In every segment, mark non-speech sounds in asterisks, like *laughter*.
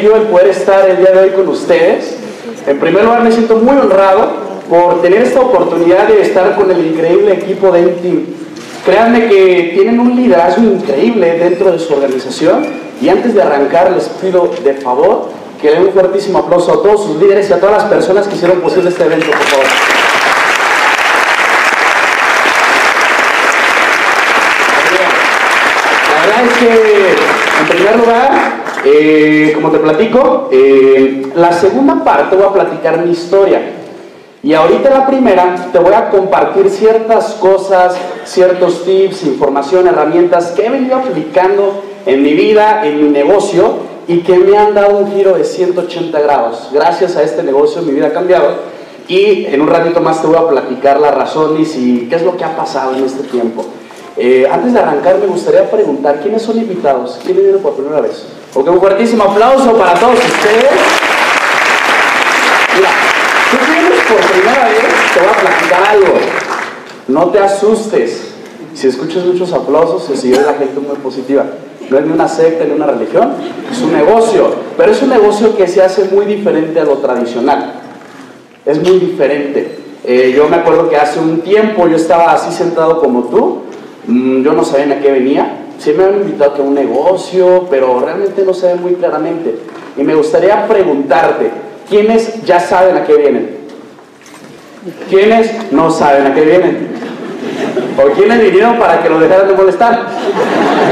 privilegio el poder estar el día de hoy con ustedes. En primer lugar me siento muy honrado por tener esta oportunidad de estar con el increíble equipo de Team. Créanme que tienen un liderazgo increíble dentro de su organización y antes de arrancar les pido de favor que den un fuertísimo aplauso a todos sus líderes y a todas las personas que hicieron posible este evento, por favor. La verdad es que, en primer lugar, eh, como te platico, eh, la segunda parte voy a platicar mi historia. Y ahorita la primera te voy a compartir ciertas cosas, ciertos tips, información, herramientas que he venido aplicando en mi vida, en mi negocio y que me han dado un giro de 180 grados. Gracias a este negocio mi vida ha cambiado y en un ratito más te voy a platicar las razones y qué es lo que ha pasado en este tiempo. Eh, antes de arrancar me gustaría preguntar quiénes son invitados, quién viene por primera vez. Ok, un fuertísimo aplauso para todos ustedes. Mira, tú vienes por primera vez, te voy a platicar algo. No te asustes. Si escuchas muchos aplausos, se sigue la gente muy positiva no es ni una secta ni una religión, es un negocio, pero es un negocio que se hace muy diferente a lo tradicional, es muy diferente. Eh, yo me acuerdo que hace un tiempo yo estaba así sentado como tú, mm, yo no sabía a qué venía, sí me han invitado a un negocio, pero realmente no se ve muy claramente. Y me gustaría preguntarte, ¿quiénes ya saben a qué vienen? ¿Quiénes no saben a qué vienen? ¿O quiénes vinieron para que lo dejaran de molestar?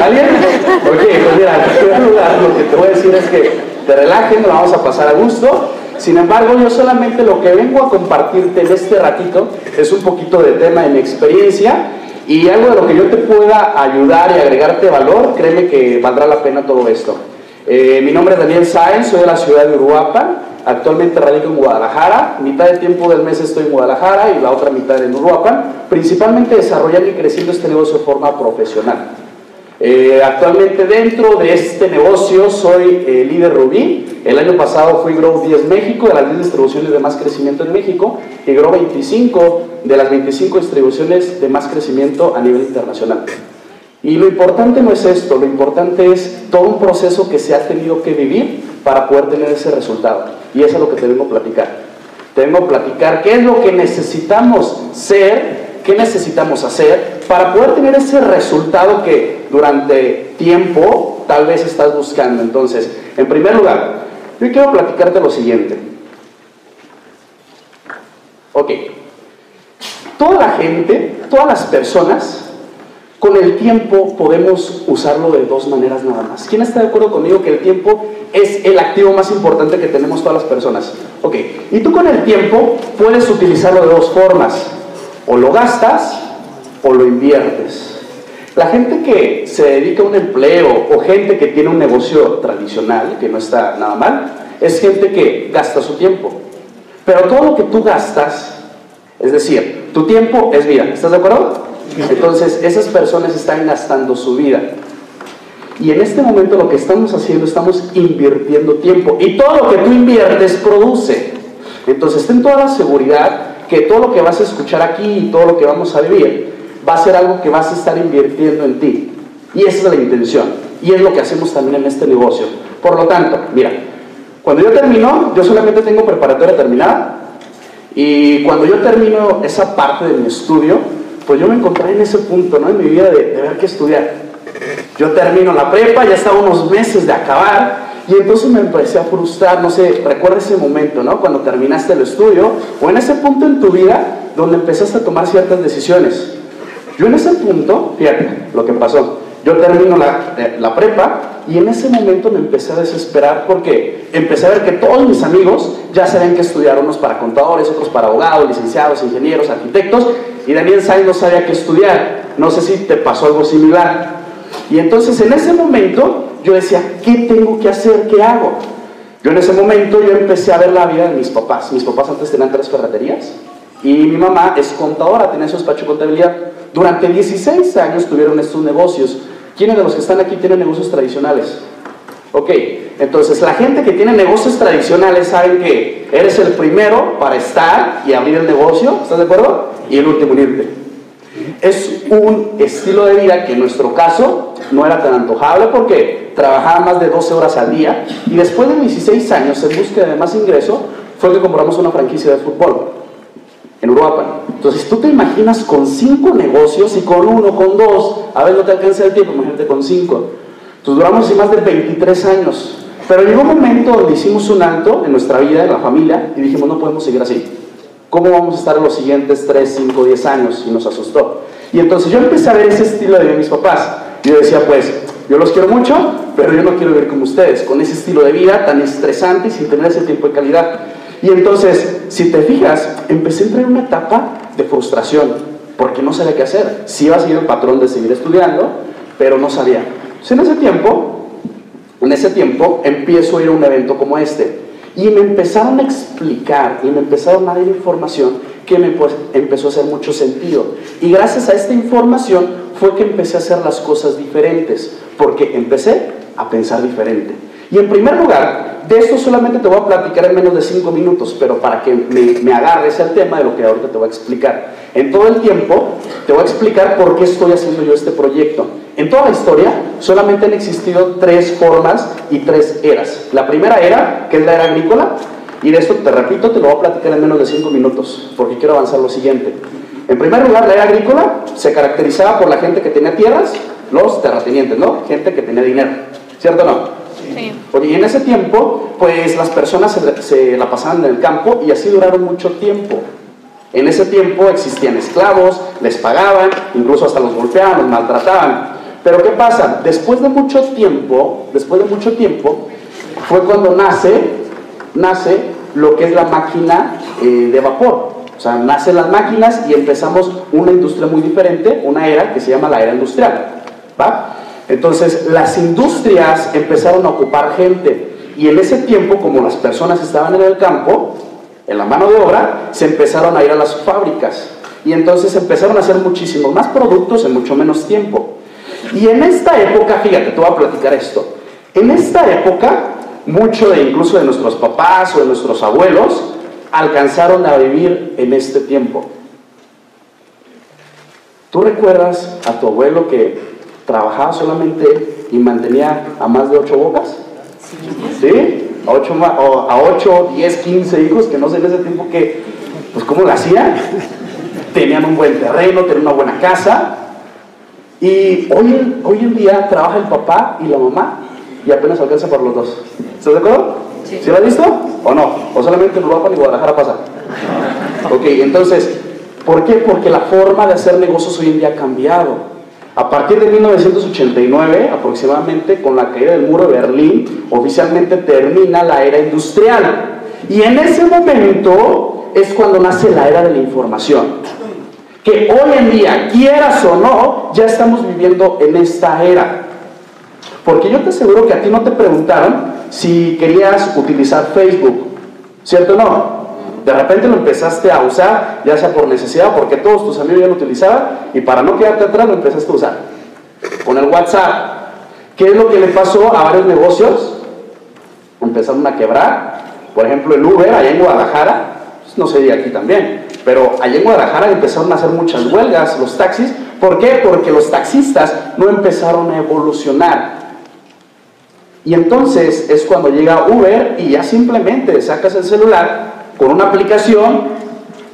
¿Alguien? Ok, pues mira, en primer lugar lo que te voy a decir es que te relajen, lo vamos a pasar a gusto. Sin embargo, yo solamente lo que vengo a compartirte en este ratito es un poquito de tema de mi experiencia y algo de lo que yo te pueda ayudar y agregarte valor, créeme que valdrá la pena todo esto. Eh, mi nombre es Daniel Sáenz, soy de la ciudad de Uruapan, actualmente radico en Guadalajara, mitad del tiempo del mes estoy en Guadalajara y la otra mitad en Uruapan, principalmente desarrollando y creciendo este negocio de forma profesional. Eh, actualmente dentro de este negocio soy eh, líder Rubí. El año pasado fui Grow 10 México, de las 10 distribuciones de más crecimiento en México, y Grow 25 de las 25 distribuciones de más crecimiento a nivel internacional. Y lo importante no es esto, lo importante es todo un proceso que se ha tenido que vivir para poder tener ese resultado. Y eso es lo que te vengo a platicar. Te vengo a platicar qué es lo que necesitamos ser, qué necesitamos hacer para poder tener ese resultado que durante tiempo tal vez estás buscando. Entonces, en primer lugar, yo quiero platicarte lo siguiente. Ok, toda la gente, todas las personas, con el tiempo podemos usarlo de dos maneras nada más. ¿Quién está de acuerdo conmigo que el tiempo es el activo más importante que tenemos todas las personas? Ok, y tú con el tiempo puedes utilizarlo de dos formas. O lo gastas o lo inviertes. La gente que se dedica a un empleo o gente que tiene un negocio tradicional, que no está nada mal, es gente que gasta su tiempo. Pero todo lo que tú gastas, es decir, tu tiempo es vida. ¿Estás de acuerdo? Entonces, esas personas están gastando su vida. Y en este momento lo que estamos haciendo, estamos invirtiendo tiempo. Y todo lo que tú inviertes produce. Entonces, ten toda la seguridad que todo lo que vas a escuchar aquí y todo lo que vamos a vivir va a ser algo que vas a estar invirtiendo en ti. Y esa es la intención. Y es lo que hacemos también en este negocio. Por lo tanto, mira, cuando yo termino, yo solamente tengo preparatoria terminada. Y cuando yo termino esa parte de mi estudio, pues yo me encontré en ese punto, ¿no? En mi vida de, de ver qué estudiar. Yo termino la prepa, ya estaba unos meses de acabar, y entonces me empecé a frustrar, no sé, recuerda ese momento, ¿no? Cuando terminaste el estudio, o en ese punto en tu vida donde empezaste a tomar ciertas decisiones. Yo en ese punto, fíjate lo que pasó, yo termino la, eh, la prepa y en ese momento me empecé a desesperar porque empecé a ver que todos mis amigos ya sabían que estudiar, unos para contadores, otros para abogados, licenciados, ingenieros, arquitectos, y Daniel Sainz no sabía qué estudiar. No sé si te pasó algo similar. Y entonces en ese momento yo decía, ¿qué tengo que hacer? ¿Qué hago? Yo en ese momento yo empecé a ver la vida de mis papás. Mis papás antes tenían tres ferreterías y mi mamá es contadora, tenía su despacho de contabilidad. Durante 16 años tuvieron estos negocios. ¿Quiénes de los que están aquí tienen negocios tradicionales? Ok, entonces la gente que tiene negocios tradicionales saben que eres el primero para estar y abrir el negocio, ¿estás de acuerdo? Y el último en irte. Es un estilo de vida que en nuestro caso no era tan antojable porque trabajaba más de 12 horas al día y después de 16 años en búsqueda de más ingreso fue que compramos una franquicia de fútbol en Uruapan. Entonces tú te imaginas con cinco negocios y con uno, con dos, a ver no te alcanza el tiempo, imagínate con cinco. Entonces duramos así más de 23 años. Pero llegó un momento donde hicimos un alto en nuestra vida, en la familia, y dijimos no podemos seguir así. ¿Cómo vamos a estar en los siguientes 3, 5, 10 años? Y nos asustó. Y entonces yo empecé a ver ese estilo de vida de mis papás. Yo decía, pues, yo los quiero mucho, pero yo no quiero vivir como ustedes, con ese estilo de vida tan estresante y sin tener ese tiempo de calidad. Y entonces, si te fijas, empecé a entrar en una etapa de frustración, porque no sabía qué hacer. Sí iba a seguir el patrón de seguir estudiando, pero no sabía. Entonces, en ese tiempo, en ese tiempo, empiezo a ir a un evento como este. Y me empezaron a explicar y me empezaron a dar información que me pues, empezó a hacer mucho sentido. Y gracias a esta información fue que empecé a hacer las cosas diferentes, porque empecé a pensar diferente. Y en primer lugar, de esto solamente te voy a platicar en menos de cinco minutos, pero para que me, me, agarres al tema de lo que ahorita te voy a explicar. En todo el tiempo te voy a explicar por qué estoy haciendo yo este proyecto. En toda la historia solamente han existido tres formas y tres eras. La primera era, que es la era agrícola, y de esto te repito, te lo voy a platicar en menos de cinco minutos, porque quiero avanzar lo siguiente. En primer lugar, la era agrícola se caracterizaba por la gente que tenía tierras, los terratenientes, ¿no? Gente que tenía dinero, ¿cierto o no? Y en ese tiempo, pues las personas se, la pasaban en el campo y así duraron mucho tiempo. En ese tiempo existían esclavos, les pagaban, incluso hasta los golpeaban, los maltrataban. Pero ¿qué pasa? Después de mucho tiempo, después de mucho tiempo, fue cuando nace, nace lo que es la máquina eh, de vapor. O sea, nacen las máquinas y empezamos una industria muy diferente, una era que se llama la era industrial. ¿va? Entonces, las industrias empezaron a ocupar gente y en ese tiempo, como las personas estaban en el campo, en la mano de obra, se empezaron a ir a las fábricas y entonces empezaron a hacer muchísimos más productos en mucho menos tiempo. Y en esta época, fíjate, te voy a platicar esto. En esta época, mucho de incluso de nuestros papás o de nuestros abuelos alcanzaron a vivir en este tiempo. ¿Tú recuerdas a tu abuelo que trabajaba solamente y mantenía a más de ocho bocas. ¿Sí? A ocho, a ocho, diez, quince hijos, que no sé en ese tiempo que, pues cómo lo hacían. Tenían un buen terreno, tenían una buena casa. Y hoy, hoy en día trabaja el papá y la mamá y apenas alcanza por los dos. ¿Estás de acuerdo? Sí. ¿Sí lo has visto? ¿O no? ¿O solamente en Europa y Guadalajara pasa? Ok, entonces, ¿por qué? Porque la forma de hacer negocios hoy en día ha cambiado. A partir de 1989, aproximadamente, con la caída del muro de Berlín, oficialmente termina la era industrial. Y en ese momento es cuando nace la era de la información. Que hoy en día, quieras o no, ya estamos viviendo en esta era. Porque yo te aseguro que a ti no te preguntaron si querías utilizar Facebook, ¿cierto o no? De repente lo empezaste a usar, ya sea por necesidad, porque todos tus amigos ya lo utilizaban, y para no quedarte atrás lo empezaste a usar. Con el WhatsApp. ¿Qué es lo que le pasó a varios negocios? Empezaron a quebrar. Por ejemplo, el Uber allá en Guadalajara, pues, no sé de aquí también, pero allá en Guadalajara empezaron a hacer muchas huelgas los taxis. ¿Por qué? Porque los taxistas no empezaron a evolucionar. Y entonces es cuando llega Uber y ya simplemente sacas el celular con una aplicación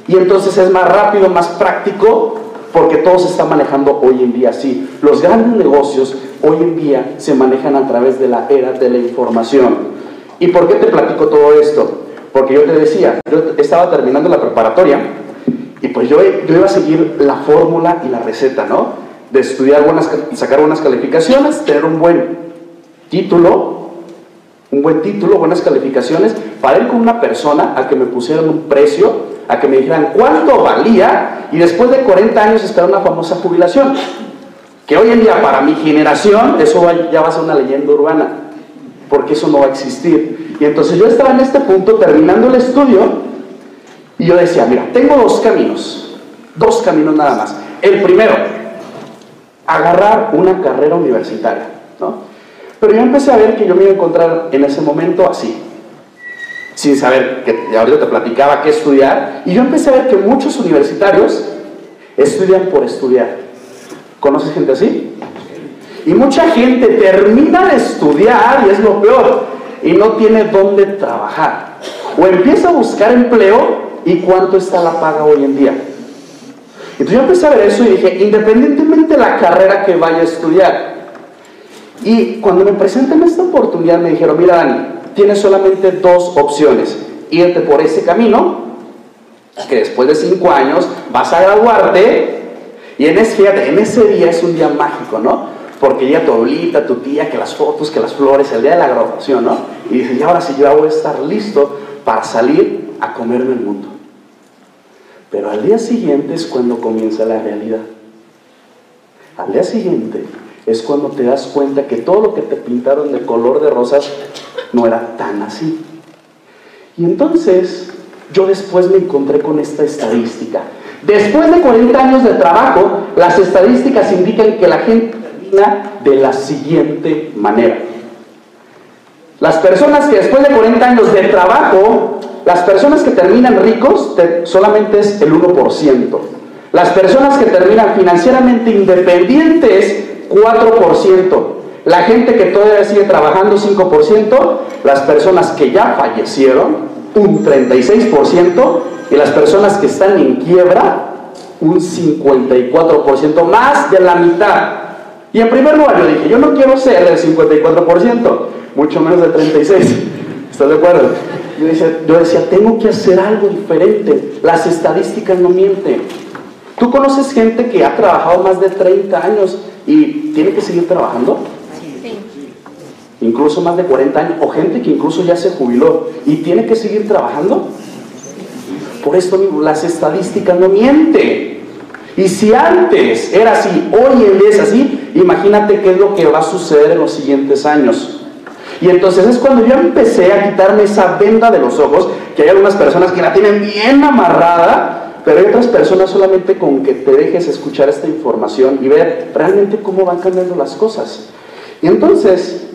y entonces es más rápido, más práctico, porque todo se está manejando hoy en día así. Los grandes negocios hoy en día se manejan a través de la era de la información. ¿Y por qué te platico todo esto? Porque yo te decía, yo estaba terminando la preparatoria y pues yo, yo iba a seguir la fórmula y la receta, ¿no? De estudiar buenas, sacar buenas calificaciones, tener un buen título, un buen título, buenas calificaciones, para ir con una persona a que me pusieran un precio, a que me dijeran cuánto valía y después de 40 años esperar una famosa jubilación. Que hoy en día para mi generación eso ya va a ser una leyenda urbana, porque eso no va a existir. Y entonces yo estaba en este punto terminando el estudio y yo decía, mira, tengo dos caminos, dos caminos nada más. El primero, agarrar una carrera universitaria, ¿no? Pero yo empecé a ver que yo me iba a encontrar en ese momento así, sin saber, que ahorita te platicaba qué estudiar, y yo empecé a ver que muchos universitarios Estudian por estudiar. ¿Conoces gente así? Y mucha gente termina de estudiar, y es lo peor, y no tiene dónde trabajar. O empieza a buscar empleo, ¿y cuánto está la paga hoy en día? Entonces yo empecé a ver eso y dije, independientemente de la carrera que vaya a estudiar, y cuando me presentan esta oportunidad me dijeron, mira Dani, tienes solamente dos opciones, irte por ese camino, que después de cinco años vas a graduarte, y en ese, en ese día es un día mágico, ¿no? Porque ya tu abuelita, tu tía, que las fotos, que las flores, el día de la graduación, ¿no? Y dices, y ahora sí yo voy a estar listo para salir a comerme el mundo. Pero al día siguiente es cuando comienza la realidad. Al día siguiente es cuando te das cuenta que todo lo que te pintaron de color de rosas no era tan así. Y entonces yo después me encontré con esta estadística. Después de 40 años de trabajo, las estadísticas indican que la gente termina de la siguiente manera. Las personas que después de 40 años de trabajo, las personas que terminan ricos solamente es el 1%. Las personas que terminan financieramente independientes, 4%. La gente que todavía sigue trabajando, 5%. Las personas que ya fallecieron, un 36%. Y las personas que están en quiebra, un 54%, más de la mitad. Y en primer lugar yo dije, yo no quiero ser del 54%, mucho menos del 36%. ¿Estás de acuerdo? Yo yo decía, tengo que hacer algo diferente. Las estadísticas no mienten. ¿Tú conoces gente que ha trabajado más de 30 años y tiene que seguir trabajando? Sí. Incluso más de 40 años. O gente que incluso ya se jubiló y tiene que seguir trabajando. Por esto las estadísticas no mienten. Y si antes era así, hoy en día es así, imagínate qué es lo que va a suceder en los siguientes años. Y entonces es cuando yo empecé a quitarme esa venda de los ojos, que hay algunas personas que la tienen bien amarrada, pero hay otras personas solamente con que te dejes escuchar esta información y ver realmente cómo van cambiando las cosas. Y entonces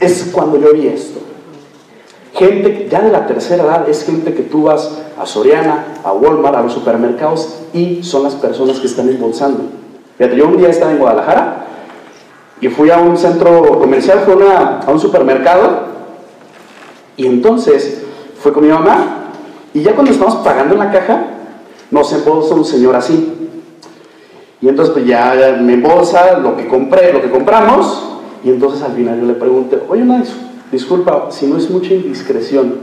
es cuando yo vi esto. Gente ya de la tercera edad es gente que tú vas a Soriana, a Walmart, a los supermercados y son las personas que están embolsando. Fíjate, yo un día estaba en Guadalajara y fui a un centro comercial, a un supermercado y entonces fue con mi mamá y ya cuando estamos pagando en la caja, nos embolsa un señor así. Y entonces pues ya me embolsa lo que compré, lo que compramos, y entonces al final yo le pregunté, oye, una disculpa, si no es mucha indiscreción,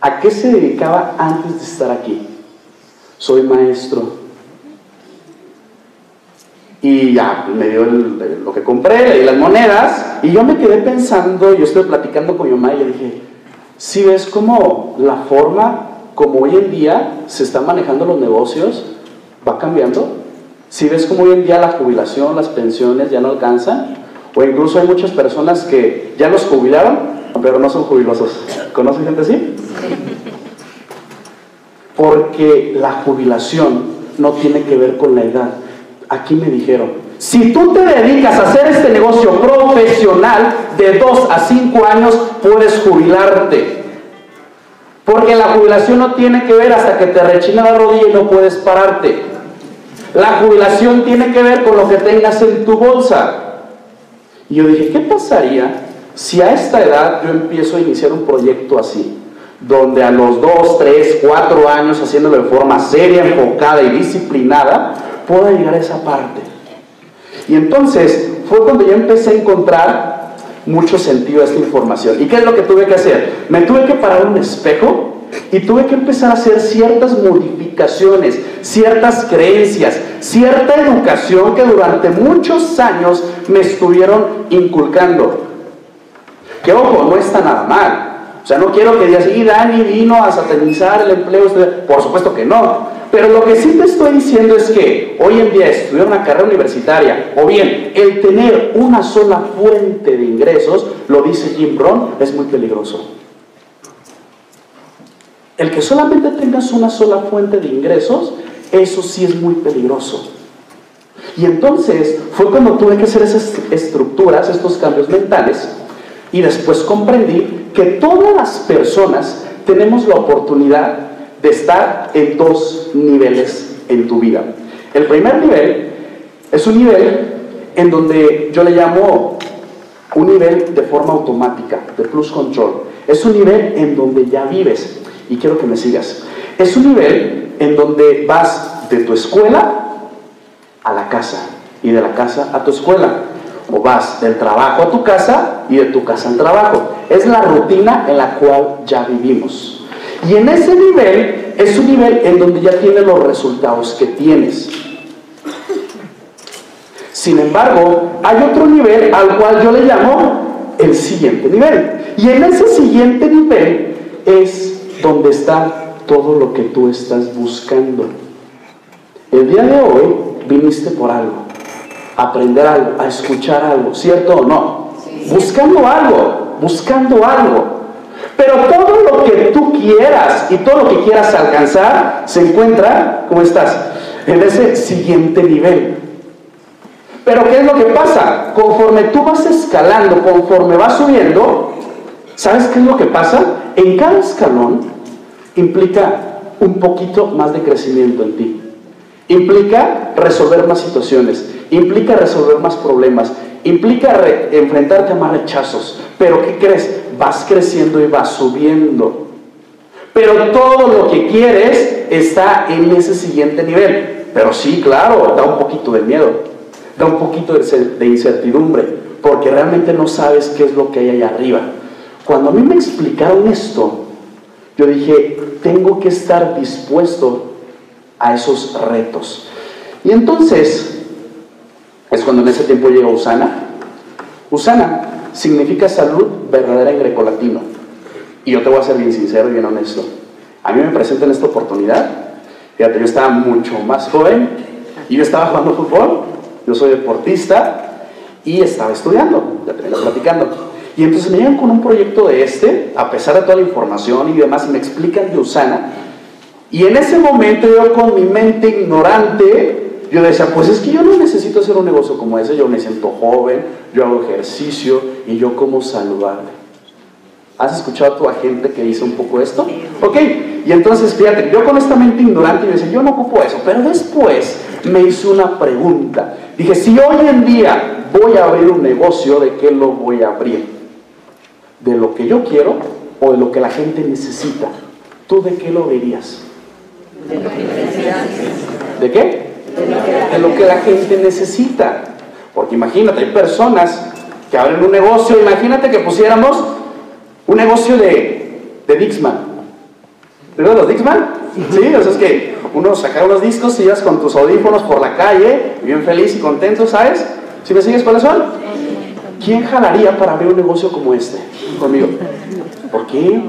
¿a qué se dedicaba antes de estar aquí? Soy maestro. Y ya me dio lo que compré, y las monedas, y yo me quedé pensando, yo estoy platicando con mi mamá y le dije, si ves cómo la forma como hoy en día se están manejando los negocios, va cambiando. Si ves como hoy en día la jubilación, las pensiones ya no alcanzan, o incluso hay muchas personas que ya los jubilaron, pero no son jubilosos. ¿Conocen gente así? Porque la jubilación no tiene que ver con la edad. Aquí me dijeron, si tú te dedicas a hacer este negocio profesional de 2 a 5 años, puedes jubilarte. Porque la jubilación no tiene que ver hasta que te rechina la rodilla y no puedes pararte. La jubilación tiene que ver con lo que tengas en tu bolsa. Y yo dije, ¿qué pasaría si a esta edad yo empiezo a iniciar un proyecto así? Donde a los 2, 3, 4 años, haciéndolo de forma seria, enfocada y disciplinada, pueda llegar a esa parte. Y entonces fue cuando yo empecé a encontrar mucho sentido a esta información. ¿Y qué es lo que tuve que hacer? Me tuve que parar un espejo y tuve que empezar a hacer ciertas modificaciones, ciertas creencias, cierta educación que durante muchos años me estuvieron inculcando. Que ojo, no está nada mal. O sea, no quiero que digas, y Dani vino a satanizar el empleo. Por supuesto que no. Pero lo que sí te estoy diciendo es que hoy en día estudiar una carrera universitaria o bien el tener una sola fuente de ingresos, lo dice Jim Brown, es muy peligroso. El que solamente tengas una sola fuente de ingresos, eso sí es muy peligroso. Y entonces fue cuando tuve que hacer esas estructuras, estos cambios mentales, y después comprendí que todas las personas tenemos la oportunidad de estar en dos niveles en tu vida. El primer nivel es un nivel en donde yo le llamo un nivel de forma automática, de plus control. Es un nivel en donde ya vives. Y quiero que me sigas. Es un nivel en donde vas de tu escuela a la casa y de la casa a tu escuela. O vas del trabajo a tu casa y de tu casa al trabajo. Es la rutina en la cual ya vivimos. Y en ese nivel es un nivel en donde ya tienes los resultados que tienes. Sin embargo, hay otro nivel al cual yo le llamo el siguiente nivel. Y en ese siguiente nivel es donde está todo lo que tú estás buscando. El día de hoy viniste por algo, a aprender algo, a escuchar algo, ¿cierto o no? Buscando algo, buscando algo. Pero todo lo que tú quieras y todo lo que quieras alcanzar se encuentra, ¿cómo estás? En ese siguiente nivel. Pero ¿qué es lo que pasa? Conforme tú vas escalando, conforme vas subiendo, ¿sabes qué es lo que pasa? En cada escalón implica un poquito más de crecimiento en ti. Implica resolver más situaciones, implica resolver más problemas, implica enfrentarte a más rechazos. Pero ¿qué crees? Vas creciendo y vas subiendo. Pero todo lo que quieres está en ese siguiente nivel. Pero sí, claro, da un poquito de miedo da un poquito de incertidumbre, porque realmente no sabes qué es lo que hay allá arriba. Cuando a mí me explicaron esto, yo dije, tengo que estar dispuesto a esos retos. Y entonces, es cuando en ese tiempo llega Usana. Usana significa salud verdadera en grecolatino. Y yo te voy a ser bien sincero y bien honesto. A mí me presentan esta oportunidad. Fíjate, yo estaba mucho más joven y yo estaba jugando fútbol yo soy deportista y estaba estudiando, ya te platicando. Y entonces me llegan con un proyecto de este, a pesar de toda la información y demás, y me explican de Usana. Y en ese momento yo con mi mente ignorante, yo decía, pues es que yo no necesito hacer un negocio como ese, yo me siento joven, yo hago ejercicio y yo como saludable. ¿Has escuchado a tu agente que dice un poco esto? Ok, y entonces fíjate, yo con esta mente ignorante yo decía, yo no ocupo eso, pero después me hizo una pregunta. Dije, si hoy en día voy a abrir un negocio, ¿de qué lo voy a abrir? ¿De lo que yo quiero o de lo que la gente necesita? ¿Tú de qué lo verías? De ¿De qué? De lo que la gente necesita. Porque imagínate, hay personas que abren un negocio, imagínate que pusiéramos un negocio de, de Dixman. ¿Recuerdas los Dixman? Sí, o sea, es que uno saca los discos y ibas con tus audífonos por la calle, bien feliz y contento, ¿sabes? ¿Si me sigues cuáles son? ¿Quién jalaría para abrir un negocio como este conmigo? ¿Por qué?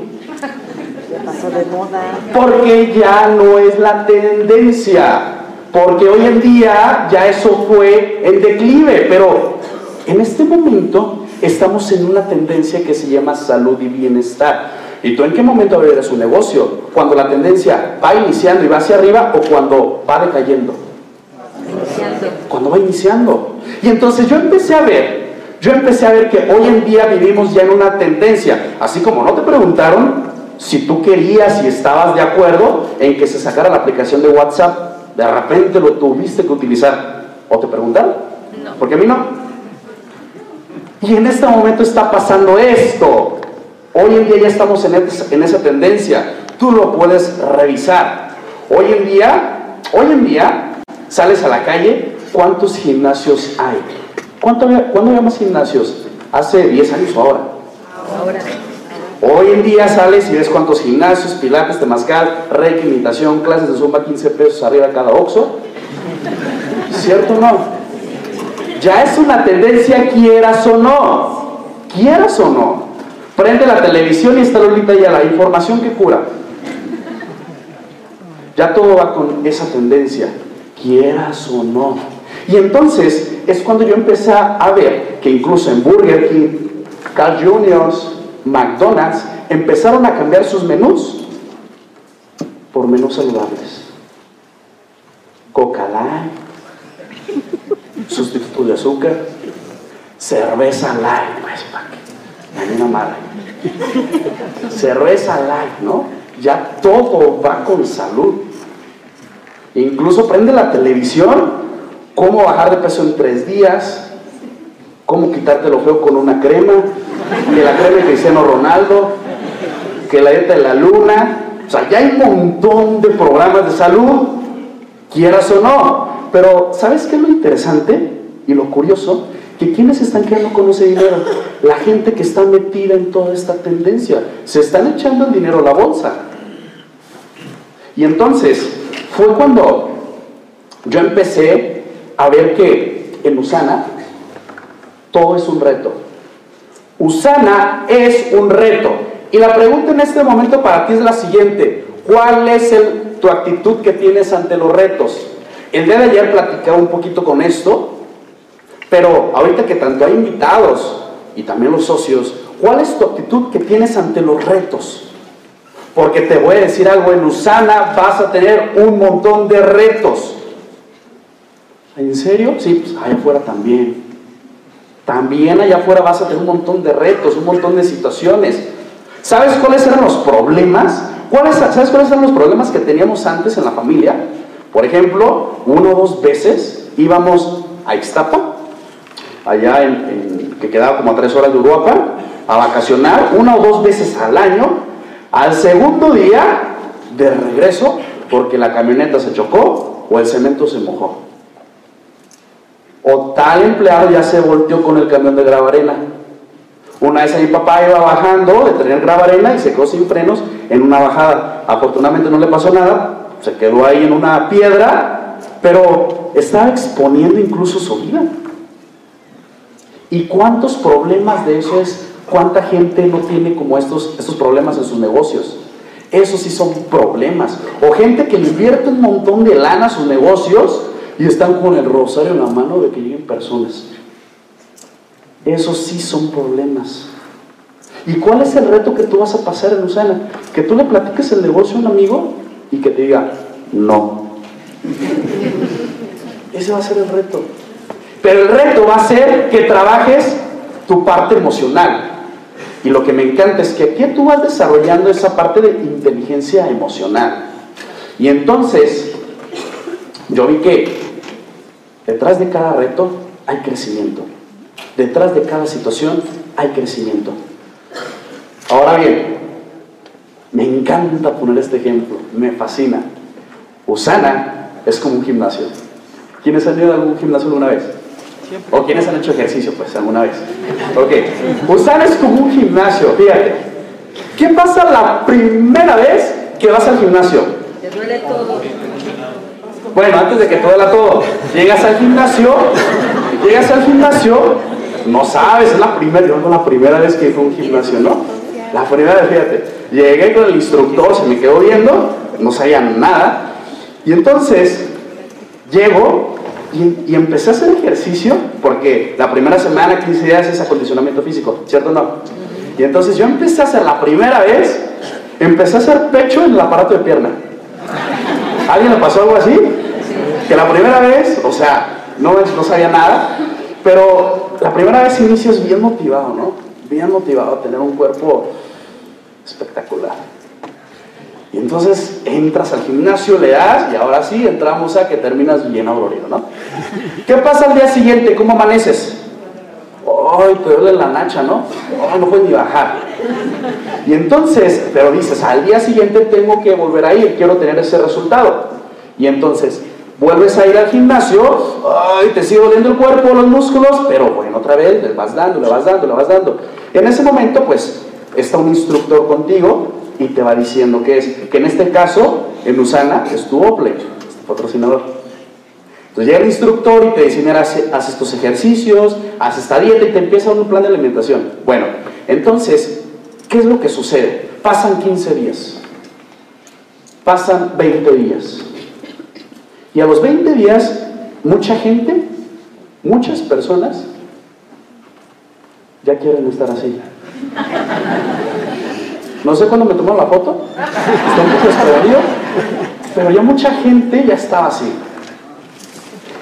Porque ya no es la tendencia. Porque hoy en día ya eso fue en declive. Pero en este momento estamos en una tendencia que se llama salud y bienestar. ¿Y tú en qué momento abrirás un negocio? ¿Cuando la tendencia va iniciando y va hacia arriba o cuando va decayendo? Iniciando. Cuando va iniciando. Y entonces yo empecé a ver, yo empecé a ver que hoy en día vivimos ya en una tendencia, así como no te preguntaron si tú querías y estabas de acuerdo en que se sacara la aplicación de WhatsApp, de repente lo tuviste que utilizar. ¿O te preguntaron? No. Porque a mí no. Y en este momento está pasando esto. Hoy en día ya estamos en, esa tendencia. Tú lo puedes revisar. Hoy en día, hoy en día, sales a la calle, ¿cuántos gimnasios hay? ¿Cuánto ¿Cuándo había más gimnasios? ¿Hace 10 años o ahora? Ahora. Hoy en día sales y ves cuántos gimnasios, pilates, temazcal, reiki, clases de zumba, 15 pesos arriba cada oxo. ¿Cierto o no? Ya es una tendencia, quieras o no. Quieras o no. Prende la televisión y está Lolita ya la información que cura. Ya todo va con esa tendencia, quieras o no. Y entonces es cuando yo empecé a ver que incluso en Burger King, Carl Juniors, McDonald's, empezaron a cambiar sus menús por menús saludables. Coca Light, sustituto de azúcar, cerveza light, pues, hay una madre. Cerveza light, ¿no? Ya todo va con salud. Incluso prende la televisión, cómo bajar de peso en tres días, cómo quitarte lo feo con una crema, que la crema de Cristiano Ronaldo, que la dieta de la luna. O sea, ya hay un montón de programas de salud, quieras o no. Pero, ¿sabes qué es lo interesante y lo curioso? Que quienes están quedando con ese dinero, la gente que está metida en toda esta tendencia, se están echando el dinero a la bolsa. Y entonces, fue cuando yo empecé a ver que en Usana todo es un reto. Usana es un reto. Y la pregunta en este momento para ti es la siguiente. ¿Cuál es tu actitud que tienes ante los retos? El día de ayer platicaba un poquito con esto, pero ahorita que tanto hay invitados y también los socios, ¿cuál es tu actitud que tienes ante los retos? Porque te voy a decir algo, en Usana vas a tener un montón de retos. ¿En serio? Sí, pues allá afuera también. También allá afuera vas a tener un montón de retos, un montón de situaciones. ¿Sabes cuáles eran los problemas? ¿Cuáles, ¿Sabes cuáles eran los problemas que teníamos antes en la familia? Por ejemplo, una o dos veces íbamos a Ixtapa, allá que quedaba como a tres horas de Uruapan, a vacacionar una o dos veces al año. Al segundo día de regreso, porque la camioneta se chocó o el cemento se mojó o tal empleado ya se volteó con el camión de gravarena. Una vez a mi papá iba bajando de tener gravarena y se quedó sin frenos en una bajada. Afortunadamente no le pasó nada, se quedó ahí en una piedra, pero estaba exponiendo incluso su vida. ¿Y cuántos problemas de eso es? ¿Cuánta gente no tiene como estos, estos problemas en sus negocios? Esos sí son problemas. O gente que invierte un montón de lana a sus negocios y están con el rosario en la mano de que lleguen personas. Esos sí son problemas. ¿Y cuál es el reto que tú vas a pasar en Usana? Que tú le platiques el negocio a un amigo y que te diga, no. *laughs* Ese va a ser el reto. Pero el reto va a ser que trabajes tu parte emocional. Y lo que me encanta es que aquí tú vas desarrollando esa parte de inteligencia emocional. Y entonces, yo vi que detrás de cada reto hay crecimiento. Detrás de cada situación hay crecimiento. Ahora bien, me encanta poner este ejemplo, me fascina. Usana es como un gimnasio. ¿Quiénes han ido a algún gimnasio alguna vez? ¿O quiénes han hecho ejercicio, pues, alguna vez? Ok. Usana es como un gimnasio, fíjate. ¿Qué pasa la primera vez que vas al gimnasio? Te duele todo. Bueno, antes de que todo la todo, llegas al gimnasio, llegas al gimnasio, no sabes, es la primera, yo la primera vez que fue a un gimnasio, ¿no? La primera vez, fíjate, llegué con el instructor, se me quedó viendo, no sabía nada, y entonces llego y, y, empecé a hacer ejercicio, porque la primera semana, 15 días es acondicionamiento físico, ¿cierto o no? Y entonces yo empecé a hacer la primera vez, empecé a hacer pecho en el aparato de pierna. ¿Alguien le pasó algo así? Que la primera vez, o sea, no, no sabía nada, pero la primera vez inicias bien motivado, ¿no? Bien motivado a tener un cuerpo espectacular. Y entonces entras al gimnasio, le das y ahora sí entramos a que terminas bien aburrido, ¿no? ¿Qué pasa al día siguiente? ¿Cómo amaneces? ¡Ay, te duele la nacha, ¿no? ¡Ay, no puedes ni bajar! Y entonces, pero dices, al día siguiente tengo que volver a ir, quiero tener ese resultado. Y entonces, vuelves a ir al gimnasio, ¡ay, te sigue doliendo el cuerpo, los músculos! Pero bueno, otra vez, le vas dando, le vas dando, le vas dando. En ese momento, pues, está un instructor contigo y te va diciendo que es, que en este caso, en Usana, es tu este patrocinador. Entonces llega el instructor y te dice, mira, haz estos ejercicios, haz esta dieta y te empieza un plan de alimentación. Bueno, entonces, ¿qué es lo que sucede? Pasan 15 días, pasan 20 días. Y a los 20 días, mucha gente, muchas personas, ya quieren estar así. No sé cuándo me tomaron la foto, estoy un poco pero ya mucha gente ya estaba así.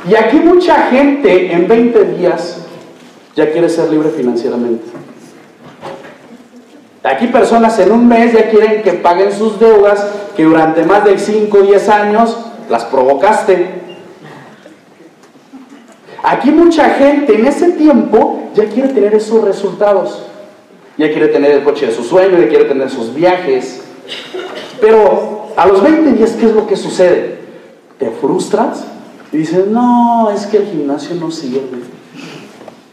Y aquí mucha gente en 20 días ya quiere ser libre financieramente. Aquí personas en un mes ya quieren que paguen sus deudas, que durante más de 5 o 10 años las provocaste. Aquí mucha gente en ese tiempo ya quiere tener esos resultados. Ya quiere tener el coche de su sueño, ya quiere tener sus viajes. Pero a los 20 días, ¿qué es lo que sucede? Te frustras y dices, no, es que el gimnasio no sirve.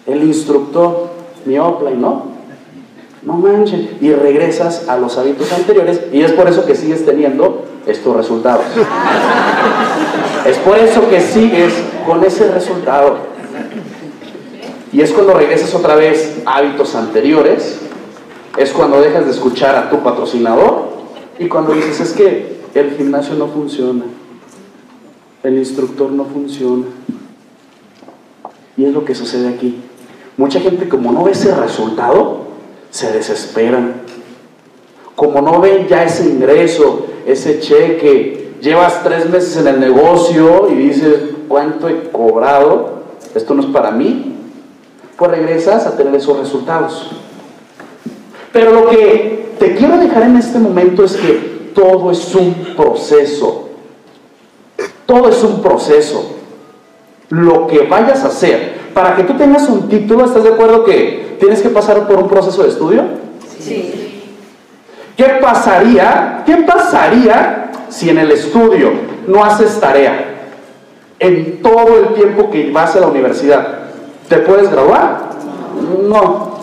El instructor, mi offline, ¿no? No manches. Y regresas a los hábitos anteriores y es por eso que sigues teniendo estos resultados. Es por eso que sigues con ese resultado. Y es cuando regresas otra vez a hábitos anteriores, es cuando dejas de escuchar a tu patrocinador y cuando dices es que el gimnasio no funciona, el instructor no funciona. Y es lo que sucede aquí. Mucha gente como no ve ese resultado, se desesperan. Como no ven ya ese ingreso, ese cheque, llevas tres meses en el negocio y dices, ¿cuánto he cobrado? Esto no es para mí. Pues regresas a tener esos resultados. Pero lo que te quiero dejar en este momento es que todo es un proceso. Todo es un proceso. Lo que vayas a hacer, para que tú tengas un título, ¿estás de acuerdo que tienes que pasar por un proceso de estudio? Sí. ¿Qué pasaría? ¿Qué pasaría si en el estudio no haces tarea? En todo el tiempo que vas a la universidad, ¿te puedes graduar? No.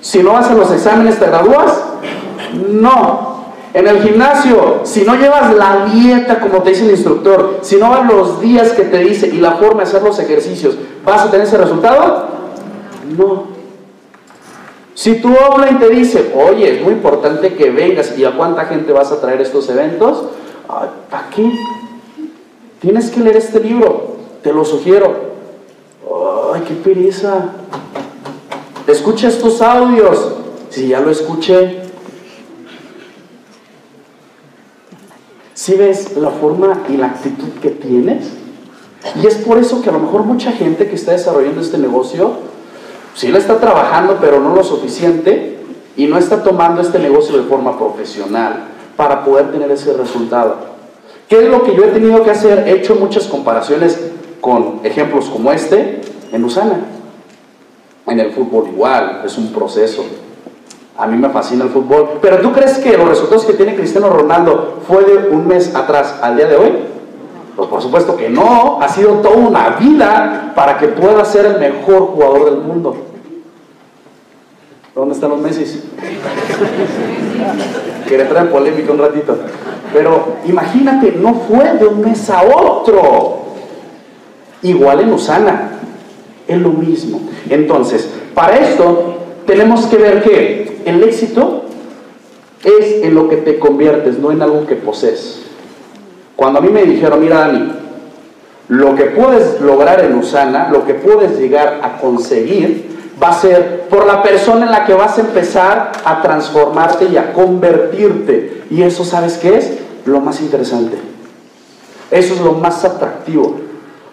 Si no haces los exámenes, ¿te gradúas? No. En el gimnasio, si no llevas la dieta como te dice el instructor, si no vas los días que te dice y la forma de hacer los ejercicios, ¿vas a tener ese resultado? No. Si tu offline te dice, oye, es muy importante que vengas y a cuánta gente vas a traer estos eventos, ¿para qué? Tienes que leer este libro, te lo sugiero. Ay, qué pereza. Escucha estos audios. Si ya lo escuché, Si ves la forma y la actitud que tienes? Y es por eso que a lo mejor mucha gente que está desarrollando este negocio, sí la está trabajando, pero no lo suficiente, y no está tomando este negocio de forma profesional para poder tener ese resultado. ¿Qué es lo que yo he tenido que hacer? He hecho muchas comparaciones con ejemplos como este en Usana. En el fútbol igual, es un proceso. A mí me fascina el fútbol. Pero ¿tú crees que los resultados que tiene Cristiano Ronaldo fue de un mes atrás al día de hoy? Pues por supuesto que no. Ha sido toda una vida para que pueda ser el mejor jugador del mundo. ¿Dónde están los Messi? Quería entrar en polémica un ratito. Pero imagínate, no fue de un mes a otro. Igual en Usana. Es lo mismo. Entonces, para esto tenemos que ver que el éxito es en lo que te conviertes, no en algo que posees. Cuando a mí me dijeron, mira Dani, lo que puedes lograr en Usana, lo que puedes llegar a conseguir, va a ser por la persona en la que vas a empezar a transformarte y a convertirte. Y eso, ¿sabes qué es? Lo más interesante. Eso es lo más atractivo.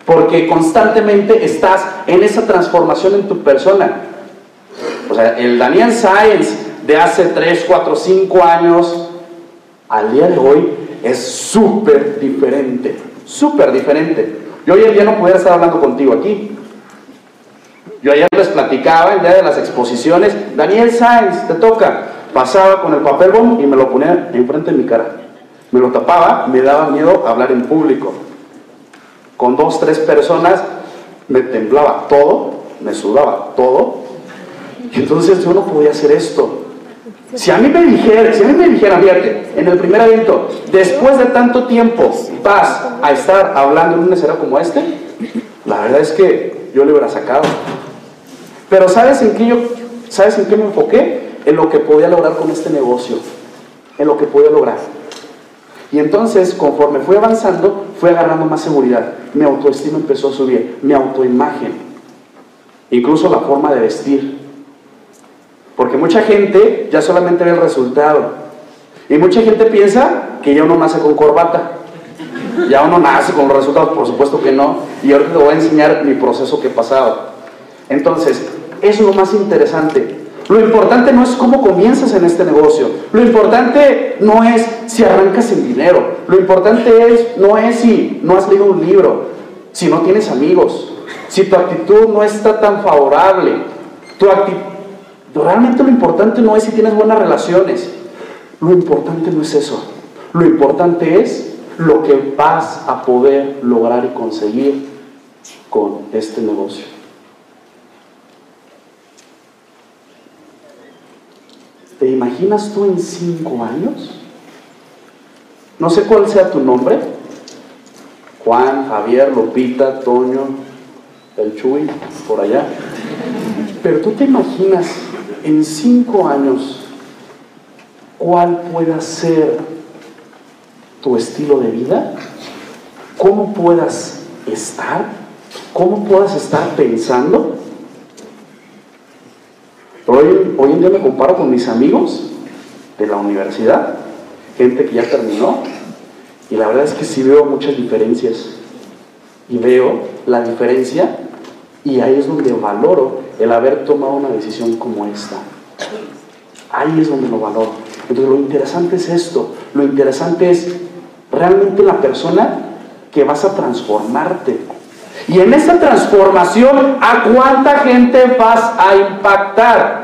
Porque constantemente estás en esa transformación en tu persona. O sea, el Daniel Science de hace 3, 4, 5 años al día de hoy es súper diferente, súper diferente. Yo hoy en día no pudiera estar hablando contigo aquí. Yo ayer les platicaba el día de las exposiciones, Daniel Sainz, te toca. Pasaba con el papel bomb y me lo ponía enfrente de mi cara. Me lo tapaba, me daba miedo hablar en público. Con dos, tres personas me temblaba todo, me sudaba todo. Entonces yo no podía hacer esto. Si a mí me dijeran, si a mí me dijeran, fíjate, en el primer evento, después de tanto tiempo vas a estar hablando en un escenario como este, la verdad es que yo le hubiera sacado. Pero ¿sabes en qué yo, sabes en qué me enfoqué? En lo que podía lograr con este negocio, en lo que podía lograr. Y entonces, conforme fui avanzando, fui agarrando más seguridad. Mi autoestima empezó a subir, mi autoimagen, incluso la forma de vestir. Porque mucha gente ya solamente ve el resultado. Y mucha gente piensa que ya uno nace con corbata. Ya uno nace con los resultados, por supuesto que no. Y ahora te voy a enseñar mi proceso que he pasado. Entonces, eso es lo más interesante. Lo importante no es cómo comienzas en este negocio. Lo importante no es si arrancas en dinero. Lo importante es, no es si no has leído un libro, si no tienes amigos, si tu actitud no está tan favorable. Tu Realmente lo importante no es si tienes buenas relaciones. Lo importante no es eso. Lo importante es lo que vas a poder lograr y conseguir con este negocio. ¿Te imaginas tú en cinco años? No sé cuál sea tu nombre. Juan, Javier, Lupita, Toño, el Chuy, por allá. Pero tú te imaginas en cinco años cuál pueda ser tu estilo de vida, cómo puedas estar, cómo puedas estar pensando. Hoy, hoy en día me comparo con mis amigos de la universidad, gente que ya terminó, y la verdad es que sí veo muchas diferencias. Y veo la diferencia y ahí es donde valoro el haber tomado una decisión como esta. Ahí es donde lo valoro. Entonces lo interesante es esto, lo interesante es realmente la persona que vas a transformarte. Y en esa transformación, ¿a cuánta gente vas a impactar?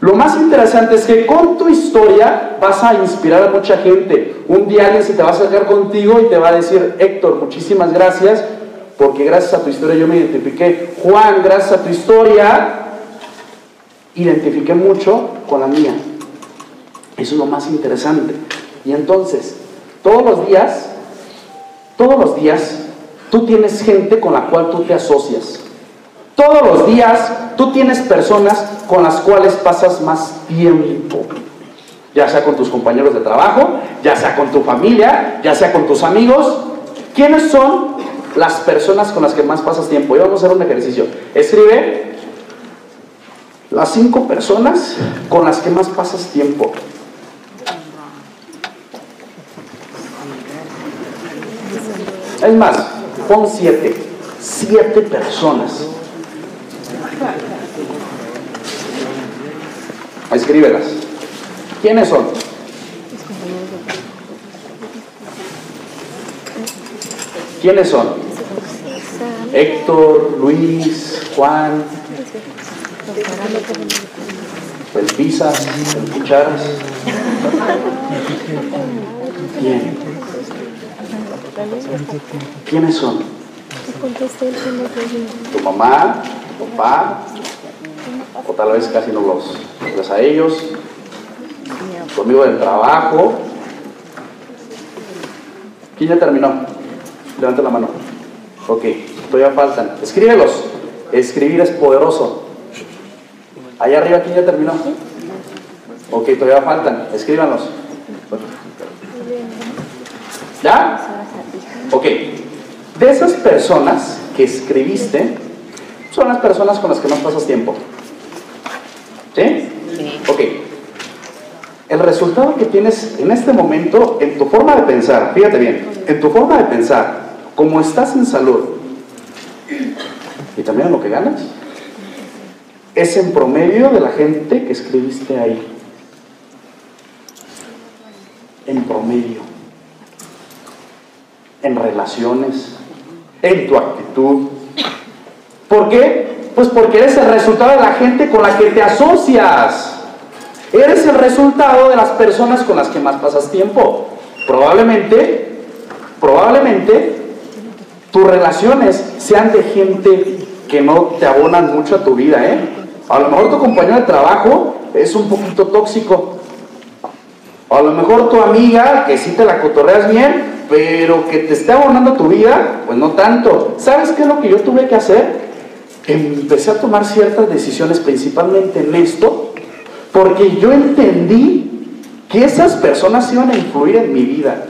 Lo más interesante es que con tu historia vas a inspirar a mucha gente. Un día alguien se te va a acercar contigo y te va a decir, Héctor, muchísimas gracias, porque gracias a tu historia yo me identifiqué. Juan, gracias a tu historia, identifiqué mucho con la mía. Eso es lo más interesante. Y entonces, todos los días, todos los días, tú tienes gente con la cual tú te asocias. Todos los días tú tienes personas con las cuales pasas más tiempo. Ya sea con tus compañeros de trabajo, ya sea con tu familia, ya sea con tus amigos. ¿Quiénes son las personas con las que más pasas tiempo? Y vamos a hacer un ejercicio. Escribe las cinco personas con las que más pasas tiempo. Es más, pon siete. Siete personas. Escríbelas. ¿Quiénes son? ¿Quiénes son? Héctor, Luis, Juan, el pizza, el cucharas. ¿Quién? ¿Quiénes son? Tu mamá, tu papá, o tal vez casi no los ves a ellos, tu amigo del trabajo. ¿Quién ya terminó? Levanta la mano. Ok, todavía faltan. Escríbelos. Escribir es poderoso. Allá arriba, ¿quién ya terminó? Ok, todavía faltan. Escríbanlos. ¿Ya? Ok, de esas personas que escribiste, son las personas con las que más pasas tiempo. ¿Sí? Sí. Ok. El resultado que tienes en este momento, en tu forma de pensar, fíjate bien, en tu forma de pensar, como estás en salud y también lo que ganas, es en promedio de la gente que escribiste ahí. En promedio en relaciones, en tu actitud. ¿Por qué? Pues porque eres el resultado de la gente con la que te asocias. Eres el resultado de las personas con las que más pasas tiempo. Probablemente, probablemente, tus relaciones sean de gente que no te abonan mucho a tu vida, ¿eh? A lo mejor tu compañero de trabajo es un poquito tóxico. a lo mejor tu amiga, que sí te la cotorreas bien, pero que te esté abonando tu vida, pues no tanto. ¿Sabes qué es lo que yo tuve que hacer? Empecé a tomar ciertas decisiones, principalmente en esto, porque yo entendí que esas personas iban a influir en mi vida.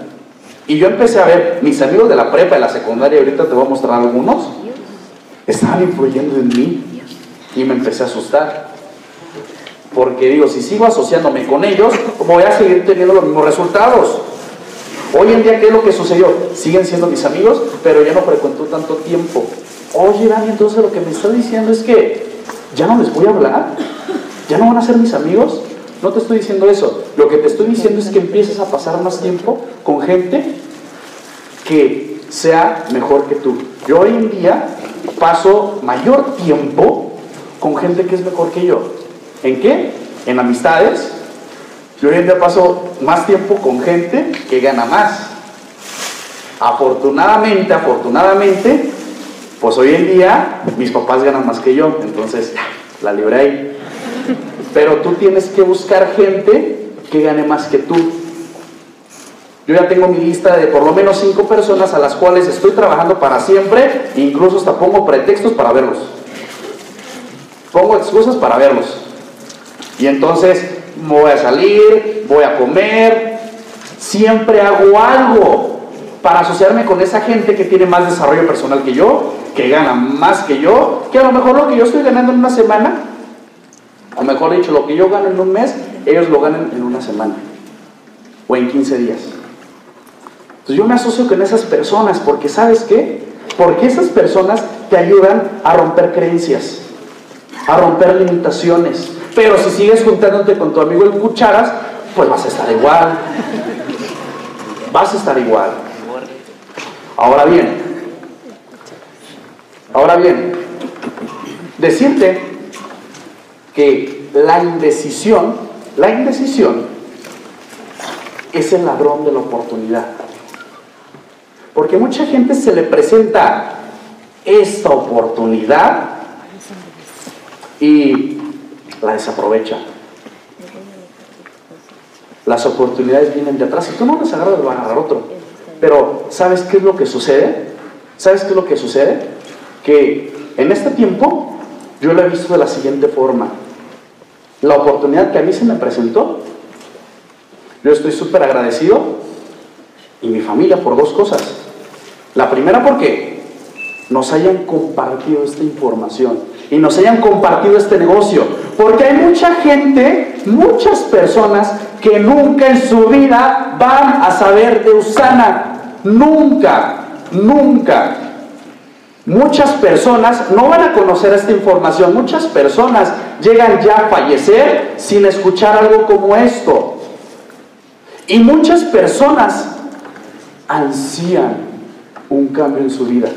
Y yo empecé a ver, mis amigos de la prepa, de la secundaria, ahorita te voy a mostrar algunos, estaban influyendo en mí. Y me empecé a asustar. Porque digo, si sigo asociándome con ellos, voy a seguir teniendo los mismos resultados. Hoy en día, ¿qué es lo que sucedió? Siguen siendo mis amigos, pero ya no frecuento tanto tiempo. Oye, Dani, entonces lo que me está diciendo es que ya no les voy a hablar. ¿Ya no van a ser mis amigos? No te estoy diciendo eso. Lo que te estoy diciendo es que empieces a pasar más tiempo con gente que sea mejor que tú. Yo hoy en día paso mayor tiempo con gente que es mejor que yo. ¿En qué? En amistades. Yo hoy en día paso más tiempo con gente que gana más. Afortunadamente, afortunadamente, pues hoy en día mis papás ganan más que yo, entonces la libré ahí. Pero tú tienes que buscar gente que gane más que tú. Yo ya tengo mi lista de por lo menos cinco personas a las cuales estoy trabajando para siempre, incluso hasta pongo pretextos para verlos. Pongo excusas para verlos. Y entonces voy a salir, voy a comer, siempre hago algo para asociarme con esa gente que tiene más desarrollo personal que yo, que gana más que yo, que a lo mejor lo que yo estoy ganando en una semana, o mejor dicho, lo que yo gano en un mes, ellos lo ganan en una semana o en 15 días. Entonces yo me asocio con esas personas porque ¿sabes qué? Porque esas personas te ayudan a romper creencias, a romper limitaciones. Pero si sigues juntándote con tu amigo el cucharas, pues vas a estar igual. Vas a estar igual. Ahora bien, ahora bien, decirte que la indecisión, la indecisión es el ladrón de la oportunidad. Porque mucha gente se le presenta esta oportunidad y la desaprovecha. Las oportunidades vienen de atrás. Si tú no las agarras, va a agarrar otro. Pero, ¿sabes qué es lo que sucede? ¿Sabes qué es lo que sucede? Que en este tiempo yo lo he visto de la siguiente forma. La oportunidad que a mí se me presentó, yo estoy súper agradecido y mi familia por dos cosas. La primera porque nos hayan compartido esta información y nos hayan compartido este negocio. Porque hay mucha gente, muchas personas que nunca en su vida van a saber de Usana. Nunca, nunca. Muchas personas no van a conocer esta información. Muchas personas llegan ya a fallecer sin escuchar algo como esto. Y muchas personas ansían un cambio en su vida.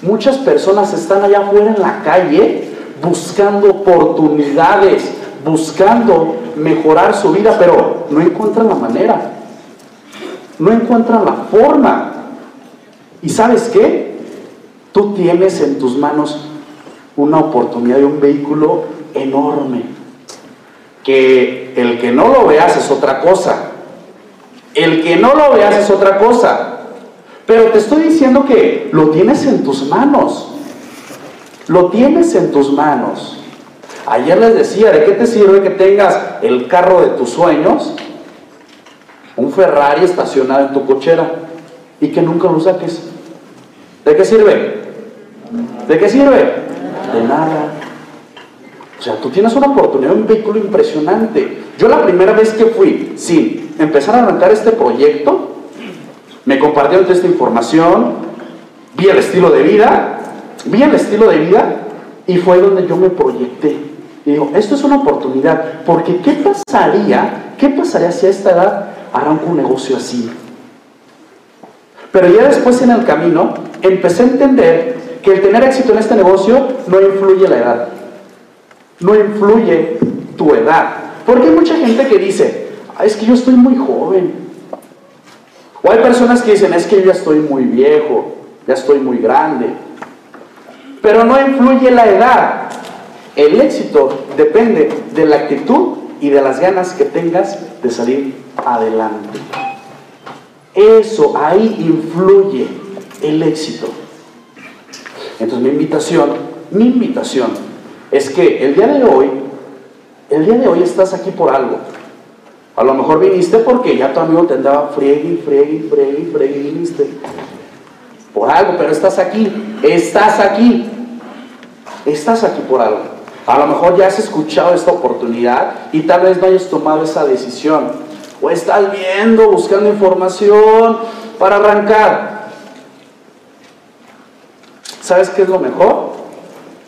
Muchas personas están allá afuera en la calle buscando oportunidades, buscando mejorar su vida, pero no encuentran la manera, no encuentran la forma. ¿Y sabes qué? Tú tienes en tus manos una oportunidad de un vehículo enorme, que el que no lo veas es otra cosa, el que no lo veas es otra cosa, pero te estoy diciendo que lo tienes en tus manos. Lo tienes en tus manos. Ayer les decía, ¿de qué te sirve que tengas el carro de tus sueños? Un Ferrari estacionado en tu cochera y que nunca lo saques. ¿De qué sirve? ¿De qué sirve? De nada. O sea, tú tienes una oportunidad, un vehículo impresionante. Yo la primera vez que fui, sin empezar a arrancar este proyecto, me compartieron toda esta información, vi el estilo de vida, vi el estilo de vida y fue donde yo me proyecté. Y digo, esto es una oportunidad, porque ¿qué pasaría? ¿Qué pasaría si a esta edad arranco un negocio así? Pero ya después en el camino empecé a entender que el tener éxito en este negocio no influye la edad, no influye tu edad. Porque hay mucha gente que dice, es que yo estoy muy joven, o hay personas que dicen, es que yo ya estoy muy viejo, ya estoy muy grande. Pero no influye la edad. El éxito depende de la actitud y de las ganas que tengas de salir adelante. Eso ahí influye el éxito. Entonces mi invitación, mi invitación es que el día de hoy, el día de hoy estás aquí por algo. A lo mejor viniste porque ya tu amigo te andaba friegue, friegue, friegue, friegue viniste. Por algo, pero estás aquí, estás aquí, estás aquí por algo. A lo mejor ya has escuchado esta oportunidad y tal vez no hayas tomado esa decisión. O estás viendo, buscando información para arrancar. ¿Sabes qué es lo mejor?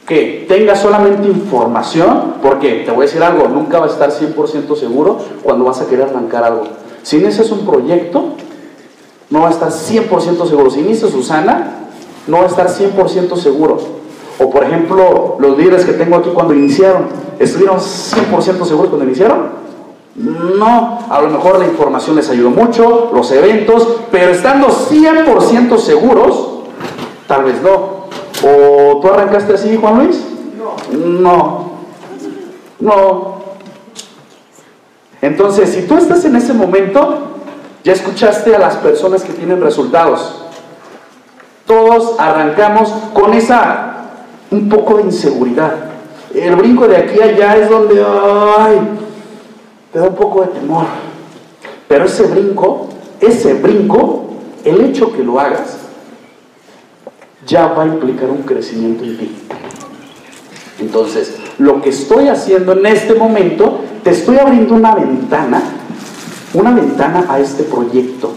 que tenga solamente información, porque te voy a decir algo, nunca va a estar 100% seguro cuando vas a querer arrancar algo. Si inicias un proyecto, no va a estar 100% seguro. Si inicias Susana, no va a estar 100% seguro. O por ejemplo, los líderes que tengo aquí cuando iniciaron, ¿estuvieron 100% seguros cuando iniciaron? No, a lo mejor la información les ayudó mucho, los eventos, pero estando 100% seguros, tal vez no. ¿O tú arrancaste así, Juan Luis? No. No. No. Entonces, si tú estás en ese momento, ya escuchaste a las personas que tienen resultados. Todos arrancamos con esa un poco de inseguridad. El brinco de aquí a allá es donde ay, te da un poco de temor. Pero ese brinco, ese brinco, el hecho que lo hagas, ya va a implicar un crecimiento en ti. Entonces, lo que estoy haciendo en este momento, te estoy abriendo una ventana, una ventana a este proyecto,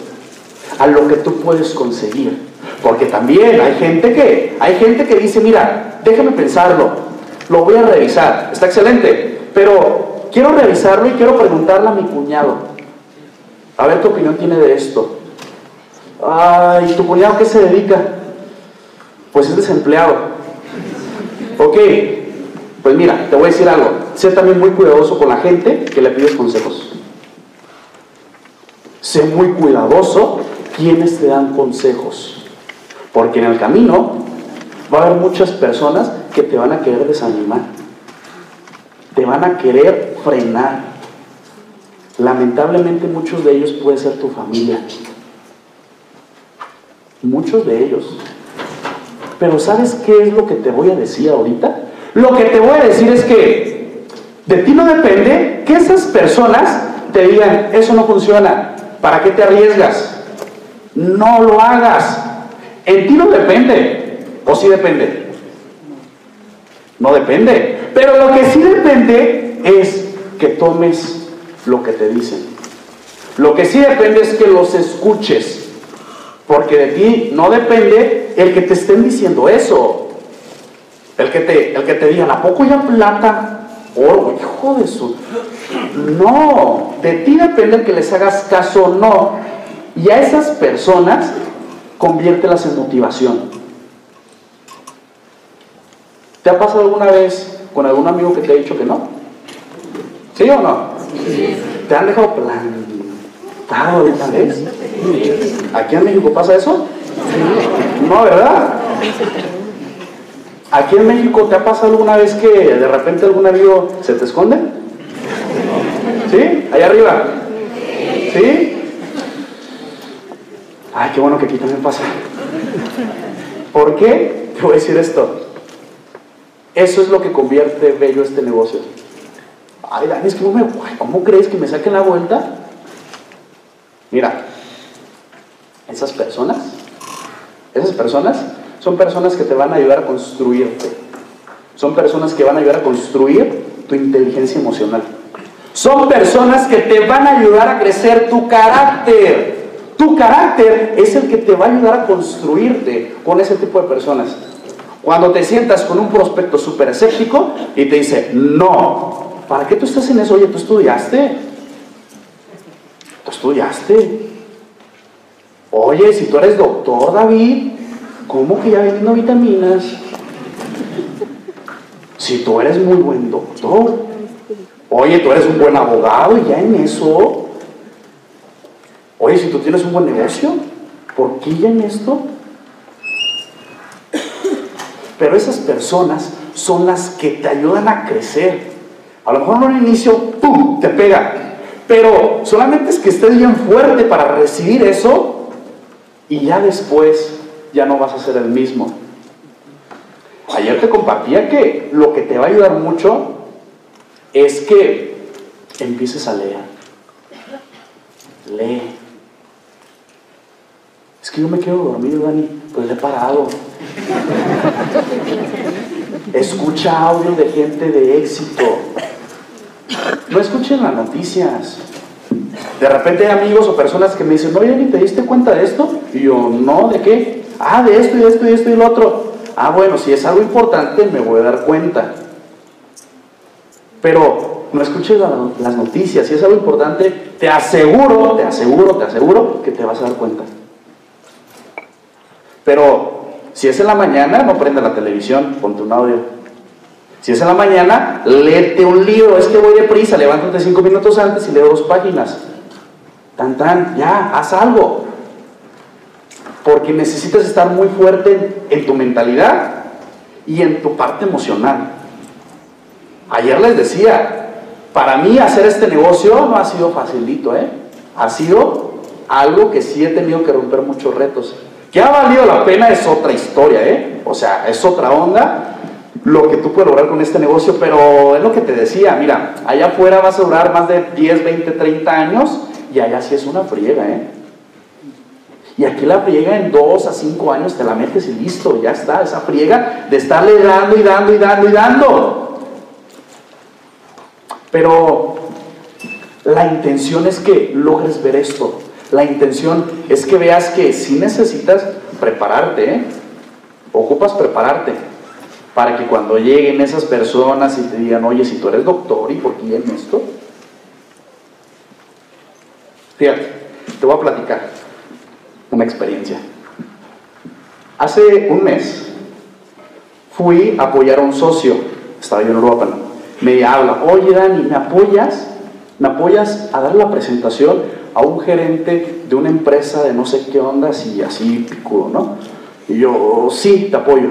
a lo que tú puedes conseguir. Porque también hay gente que, hay gente que dice, mira, déjame pensarlo, lo voy a revisar, está excelente, pero quiero revisarlo y quiero preguntarle a mi cuñado, a ver qué opinión tiene de esto. Ay, ¿tu cuñado qué se dedica? Pues es desempleado. Ok, pues mira, te voy a decir algo, sé también muy cuidadoso con la gente que le pides consejos. Sé muy cuidadoso quienes te dan consejos. Porque en el camino va a haber muchas personas que te van a querer desanimar, te van a querer frenar. Lamentablemente muchos de ellos puede ser tu familia. Muchos de ellos. Pero ¿sabes qué es lo que te voy a decir ahorita? Lo que te voy a decir es que de ti no depende que esas personas te digan, eso no funciona, ¿para qué te arriesgas? No lo hagas. En ti no depende. ¿O sí depende? No depende. Pero lo que sí depende es que tomes lo que te dicen. Lo que sí depende es que los escuches. Porque de ti no depende el que te estén diciendo eso. El que te, el que te digan, ¿a poco ya plata? Oro, hijo de su. No, de ti depende el que les hagas caso o no. Y a esas personas conviértelas en motivación. ¿Te ha pasado alguna vez con algún amigo que te ha dicho que no? ¿Sí o no? ¿Te han dejado plantado alguna vez? ¿Aquí en México pasa eso? No, ¿verdad? ¿Aquí en México te ha pasado alguna vez que de repente algún amigo se te esconde? ¿Sí? Allá arriba. ¿Sí? Ay, qué bueno que aquí también pasa. ¿Por qué? Te voy a decir esto. Eso es lo que convierte bello este negocio. Ay, Dani, es que no me... ¿Cómo crees que me saquen la vuelta? Mira, esas personas, esas personas son personas que te van a ayudar a construirte. Son personas que van a ayudar a construir tu inteligencia emocional. Son personas que te van a ayudar a crecer tu carácter. Tu carácter es el que te va a ayudar a construirte con ese tipo de personas. Cuando te sientas con un prospecto súper escéptico y te dice, no, ¿para qué tú estás en eso? Oye, tú estudiaste. Tú estudiaste. Oye, si tú eres doctor, David, ¿cómo que ya vendiendo vitaminas? Si tú eres muy buen doctor. Oye, tú eres un buen abogado y ya en eso Oye, si tú tienes un buen negocio, ¿por qué ya en esto? Pero esas personas son las que te ayudan a crecer. A lo mejor no al inicio, ¡pum!, te pega. Pero solamente es que estés bien fuerte para recibir eso y ya después ya no vas a ser el mismo. Ayer te compartía que lo que te va a ayudar mucho es que empieces a leer. Lee. Es que yo me quedo dormido, Dani. Pues le he parado. Escucha audio de gente de éxito. No escuchen las noticias. De repente hay amigos o personas que me dicen, oye, ¿ni te diste cuenta de esto? Y yo, no, ¿de qué? Ah, de esto y de esto y esto y lo otro. ah, bueno, si es algo importante, me voy a dar cuenta. Pero no escuches las noticias, si es algo importante, te aseguro, te aseguro, te aseguro que te vas a dar cuenta. Pero si es en la mañana, no prenda la televisión, ponte un audio. Si es en la mañana, léete un libro. Es que voy deprisa, levántate cinco minutos antes y leo dos páginas. Tan, tan, ya, haz algo. Porque necesitas estar muy fuerte en tu mentalidad y en tu parte emocional. Ayer les decía, para mí hacer este negocio no ha sido facilito, ¿eh? Ha sido algo que sí he tenido que romper muchos retos. Que ha valido la pena es otra historia, ¿eh? O sea, es otra onda lo que tú puedes lograr con este negocio, pero es lo que te decía, mira, allá afuera vas a durar más de 10, 20, 30 años y allá sí es una friega, ¿eh? Y aquí la friega en 2 a 5 años te la metes y listo, ya está, esa friega de estarle dando y dando y dando y dando. Pero la intención es que logres ver esto. La intención es que veas que si necesitas prepararte, ¿eh? ocupas prepararte para que cuando lleguen esas personas y te digan, oye, si tú eres doctor, ¿y por qué en esto? Fíjate, te voy a platicar una experiencia. Hace un mes fui a apoyar a un socio, estaba yo en Europa, me habla, oye Dani, ¿me apoyas? ¿Me apoyas a dar la presentación a un gerente de una empresa de no sé qué ondas y así picudo, ¿no? Y yo, sí, te apoyo.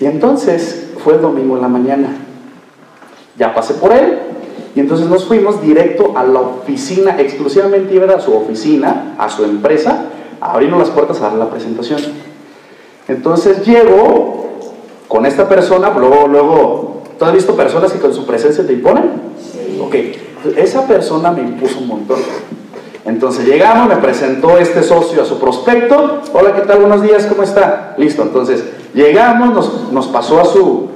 Y entonces fue el domingo en la mañana. Ya pasé por él. Y entonces nos fuimos directo a la oficina, exclusivamente iba a su oficina, a su empresa, a abrirnos las puertas a dar la presentación. Entonces llego con esta persona, luego, luego, ¿tú has visto personas que con su presencia te imponen? Sí. Ok, esa persona me impuso un montón. Entonces llegamos, me presentó este socio a su prospecto. Hola, ¿qué tal? Buenos días, ¿cómo está? Listo, entonces llegamos, nos, nos pasó a su,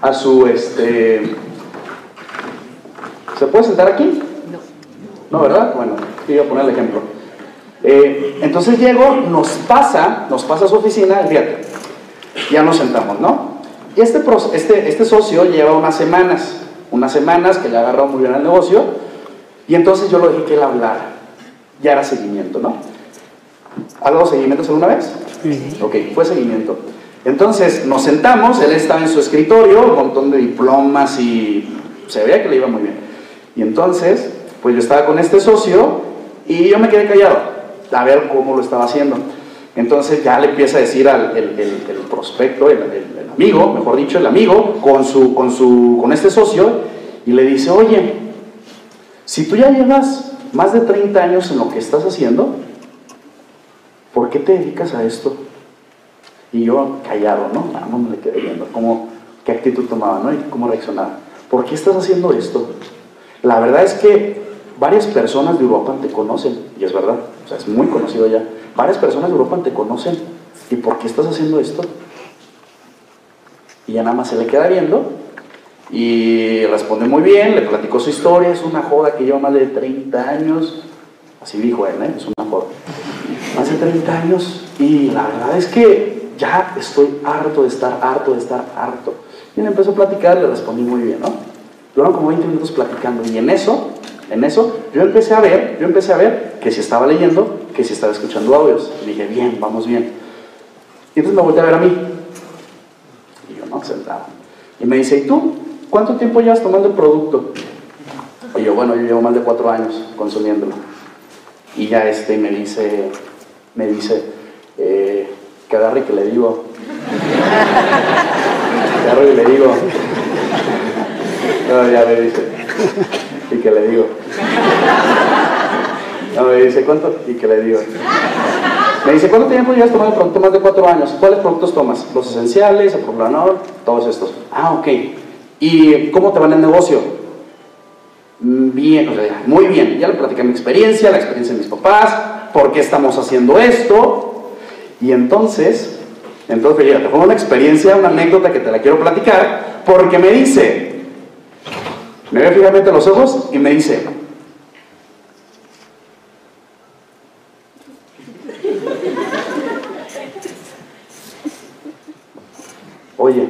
a su, este... ¿Se puede sentar aquí? No. ¿No, verdad? Bueno, voy a poner el ejemplo. Eh, entonces llego, nos pasa, nos pasa a su oficina, fíjate, ya nos sentamos, ¿no? Y este, este, este socio lleva unas semanas, unas semanas que le agarró muy bien al negocio, y entonces yo lo dejé que él hablara ya era seguimiento, ¿no? ¿Ha dado seguimiento alguna vez? Sí. Ok, fue seguimiento. Entonces nos sentamos, él estaba en su escritorio, un montón de diplomas y se veía que le iba muy bien. Y entonces, pues yo estaba con este socio y yo me quedé callado a ver cómo lo estaba haciendo. Entonces ya le empieza a decir al el, prospecto, el, el, amigo, mejor dicho, el amigo, con, su, con, su, con este socio, y le dice, oye, si tú ya llevas más de 30 años en lo que estás haciendo, ¿por qué te dedicas a esto? Y yo callado, ¿no? No, me le quedé viendo cómo, qué actitud tomaba, ¿no? Y cómo reaccionaba. ¿Por qué estás haciendo esto? La verdad es que varias personas de Europa te conocen, y es verdad, o sea, es muy conocido ya. Varias personas de Europa te conocen. ¿Y por qué estás haciendo esto? Y ya nada más se le queda viendo y responde muy bien, le platicó su historia, es una joda que lleva más de 30 años, así dijo él, ¿eh? es una joda, más de 30 años y la verdad es que ya estoy harto de estar harto de estar harto. Y él empezó a platicar, le respondí muy bien, ¿no? Duraron como 20 minutos platicando y en eso, en eso, yo empecé a ver, yo empecé a ver que si estaba leyendo, que si estaba escuchando audios. Y dije, bien, vamos bien. Y entonces me volteé a ver a mí. Y yo, no, sentado. Y me dice, ¿y tú? ¿Cuánto tiempo llevas tomando el producto? Oye, bueno, yo llevo más de cuatro años consumiéndolo. Y ya este me dice, me dice, eh, que agarre y que le digo. que agarre y le digo. No, ya me dice. Y que le digo. No, me dice, ¿cuánto? Y que le digo. Me dice, ¿cuánto tiempo llevas tomando el producto? Más de cuatro años. ¿Cuáles productos tomas? Los esenciales, el todos estos. Ah, ok. ¿Y cómo te va en el negocio? Bien, o sea, muy bien. Ya le platicé mi experiencia, la experiencia de mis papás, por qué estamos haciendo esto. Y entonces, entonces fíjate, fue una experiencia, una anécdota que te la quiero platicar, porque me dice, me ve fijamente a los ojos y me dice, oye,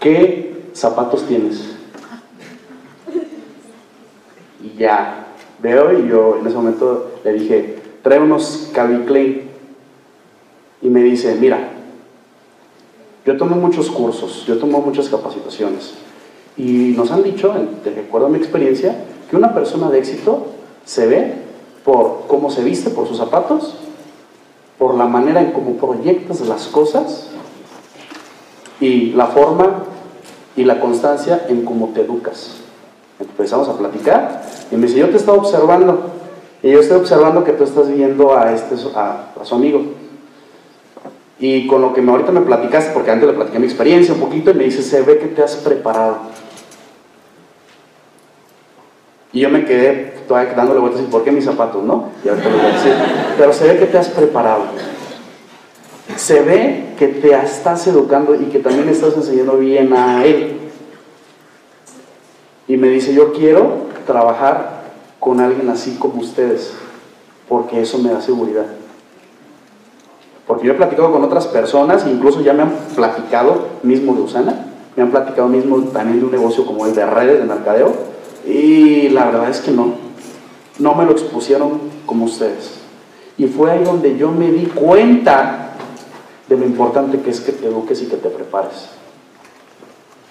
¿qué zapatos tienes? Y ya, veo y yo en ese momento le dije, trae unos Calvin. Y me dice, mira, yo tomo muchos cursos, yo tomo muchas capacitaciones. Y nos han dicho, de acuerdo a mi experiencia, que una persona de éxito se ve por cómo se viste, por sus zapatos, por la manera en cómo proyectas las cosas y la forma y la constancia en cómo te educas. Empezamos a platicar y me dice, yo te estaba observando y yo estoy observando que tú estás viendo a, este, a, su amigo. Y con lo que me, ahorita me platicaste, porque antes le platiqué mi experiencia un poquito, y me dice, se ve que te has preparado. Y yo me quedé todavía dándole vueltas y ¿por qué mis zapatos, no? Y ahorita lo voy a decir. Pero se ve que te has preparado. Se ve que te estás educando y que también estás enseñando bien a él. Y me dice, yo quiero trabajar con alguien así como ustedes, porque eso me da seguridad. Porque yo he platicado con otras personas, incluso ya me han platicado mismo de Usana, me han platicado mismo también de un negocio como el de redes de mercadeo, y la verdad es que no, no me lo expusieron como ustedes. Y fue ahí donde yo me di cuenta de lo importante que es que te eduques y que te prepares.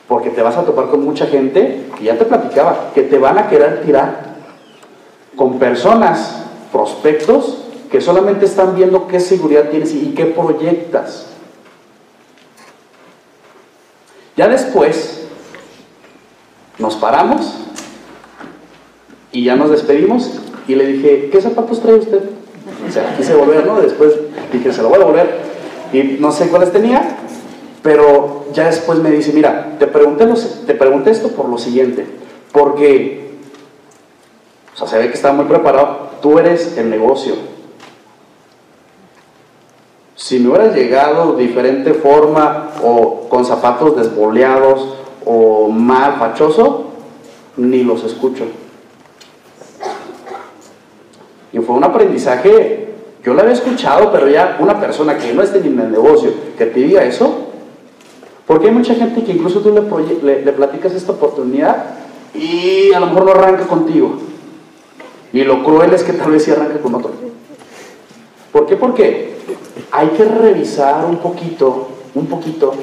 Porque te vas a topar con mucha gente, y ya te platicaba, que te van a querer tirar con personas, prospectos, que solamente están viendo qué seguridad tienes y qué proyectas. Ya después nos paramos y ya nos despedimos y le dije, ¿qué zapatos trae usted? O sea, quise volver, ¿no? Después dije, se lo voy a volver. Y no sé cuáles tenía, pero ya después me dice, mira, te pregunté, te esto por lo siguiente, porque, se ve que estaba muy preparado, tú eres el negocio. Si me hubieras llegado de diferente forma o con zapatos desboleados o mal fachoso, ni los escucho. Y fue un aprendizaje, yo lo había escuchado, pero ya una persona que no esté en el negocio, que te diga eso, porque hay mucha gente que incluso tú le, platicas esta oportunidad y a lo mejor no arranca contigo. Y lo cruel es que tal vez sí arranca con otro. ¿Por qué? Porque hay que revisar un poquito, un poquito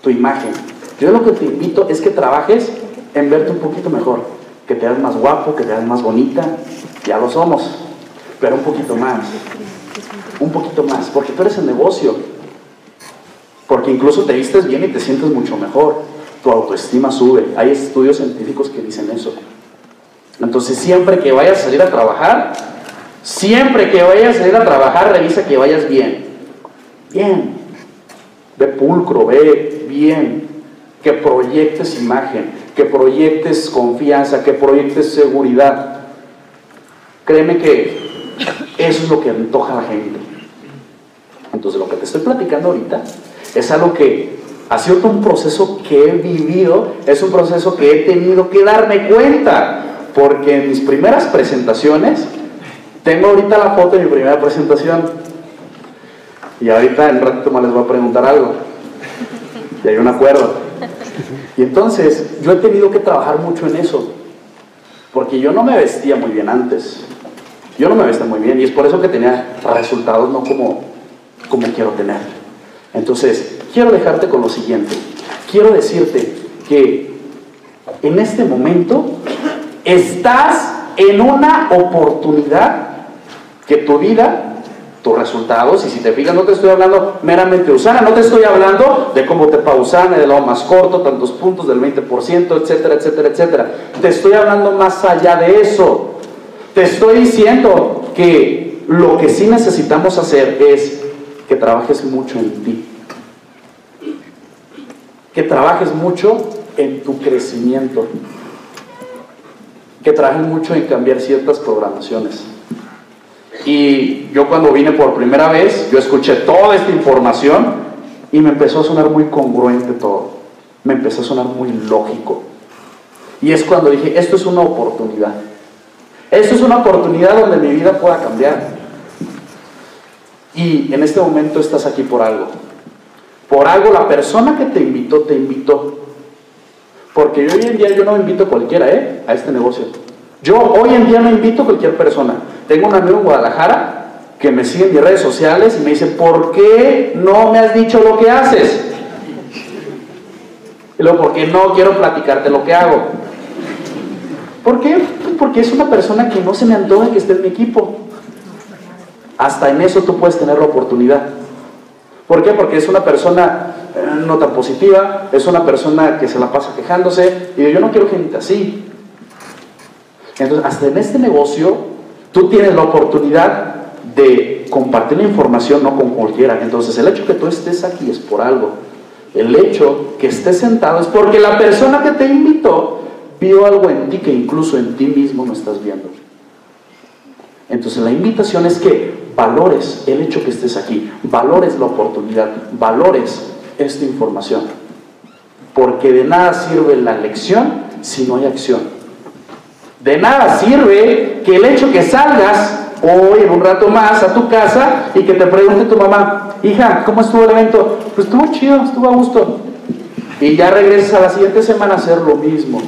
tu imagen. Yo lo que te invito es que trabajes en verte un poquito mejor, que te hagas más guapo, que te hagas más bonita, ya lo somos pero un poquito más. Un poquito más, porque tú eres el negocio. Porque incluso te vistes bien y te sientes mucho mejor. Tu autoestima sube. Hay estudios científicos que dicen eso. Entonces, siempre que vayas a salir a trabajar, siempre que vayas a salir a trabajar, revisa que vayas bien. Bien. Ve pulcro, ve bien. Que proyectes imagen, que proyectes confianza, que proyectes seguridad. Créeme que eso es lo que antoja a la gente. Entonces lo que te estoy platicando ahorita es algo que ha sido un proceso que he vivido, es un proceso que he tenido que darme cuenta, porque en mis primeras presentaciones, tengo ahorita la foto de mi primera presentación, y ahorita en ratito más les voy a preguntar algo, y hay un acuerdo. Y entonces yo he tenido que trabajar mucho en eso, porque yo no me vestía muy bien antes. Yo no me vestía muy bien y es por eso que tenía resultados no como, como quiero tener. Entonces, quiero dejarte con lo siguiente. Quiero decirte que en este momento estás en una oportunidad que tu vida, tus resultados, y si te fijas, no te estoy hablando meramente Usana, no te estoy hablando de cómo te pausana, de lado más corto, tantos puntos del 20%, etcétera, etcétera, etcétera. Te estoy hablando más allá de eso. Te estoy diciendo que lo que sí necesitamos hacer es que trabajes mucho en ti. Que trabajes mucho en tu crecimiento. Que trabajes mucho en cambiar ciertas programaciones. Y yo cuando vine por primera vez, yo escuché toda esta información y me empezó a sonar muy congruente todo. Me empezó a sonar muy lógico. Y es cuando dije, esto es una oportunidad. Esto es una oportunidad donde mi vida pueda cambiar. Y en este momento estás aquí por algo. Por algo la persona que te invitó, te invitó. Porque hoy en día yo no invito a cualquiera, ¿eh? A este negocio. Yo hoy en día no invito a cualquier persona. Tengo un amigo en Guadalajara que me sigue en mis redes sociales y me dice, ¿por qué no me has dicho lo que haces? Y luego, porque no quiero platicarte lo que hago. ¿Por qué? Pues porque es una persona que no se me antoja que esté en mi equipo. Hasta en eso tú puedes tener la oportunidad. ¿Por qué? Porque es una persona eh, no tan positiva, es una persona que se la pasa quejándose, y yo no quiero gente así. Entonces, hasta en este negocio, tú tienes la oportunidad de compartir la información no con cualquiera. Entonces, el hecho que tú estés aquí es por algo. El hecho que estés sentado es porque la persona que te invitó vio algo en ti que incluso en ti mismo no estás viendo. Entonces, la invitación es que valores el hecho que estés aquí, valores la oportunidad, valores esta información. Porque de nada sirve la lección si no hay acción. De nada sirve que el hecho que salgas hoy en un rato más a tu casa y que te pregunte tu mamá, hija, ¿cómo estuvo el evento? Pues estuvo chido, estuvo a gusto. Y ya regresas a la siguiente semana a hacer lo mismo.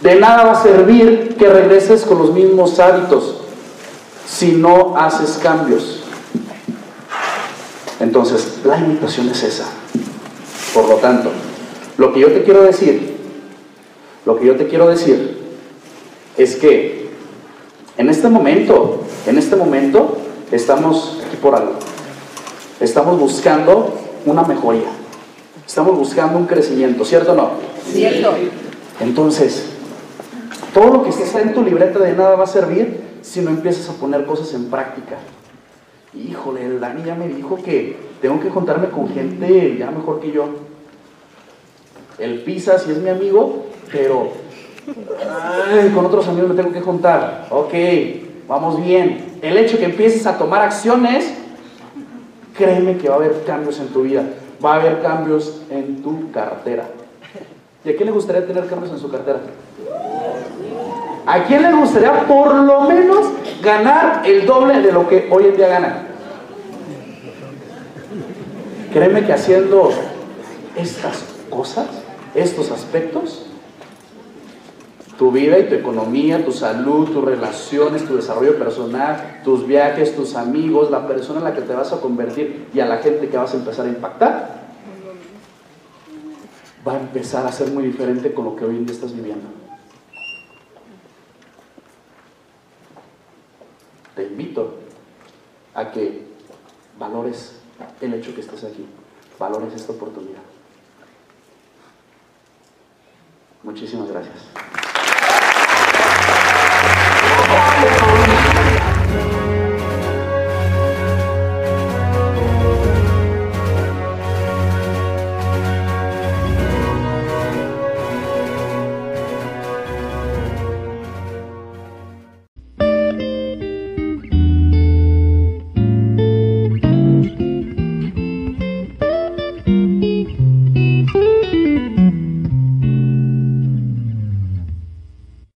De nada va a servir que regreses con los mismos hábitos si no haces cambios. Entonces, la invitación es esa. Por lo tanto, lo que yo te quiero decir, lo que yo te quiero decir es que en este momento, en este momento, estamos aquí por algo. Estamos buscando una mejoría. Estamos buscando un crecimiento, ¿cierto o no? Cierto. Entonces, todo lo que está en tu libreta de nada va a servir si no empiezas a poner cosas en práctica. Híjole, el Dani ya me dijo que tengo que juntarme con gente ya mejor que yo. El Pisa sí es mi amigo, pero con otros amigos me tengo que juntar. Ok, vamos bien. El hecho que empieces a tomar acciones, créeme que va a haber cambios en tu vida. Va a haber cambios en tu cartera. ¿Y a quién le gustaría tener cambios en su cartera? ¿A quién le gustaría por lo menos ganar el doble de lo que hoy en día gana? Créeme que haciendo estas cosas, estos aspectos, tu vida y tu economía, tu salud, tus relaciones, tu desarrollo personal, tus viajes, tus amigos, la persona en la que te vas a convertir y a la gente que vas a empezar a impactar, va a empezar a ser muy diferente con lo que hoy en día estás viviendo. Te invito a que valores el hecho que estés aquí, valores esta oportunidad. Muchísimas gracias.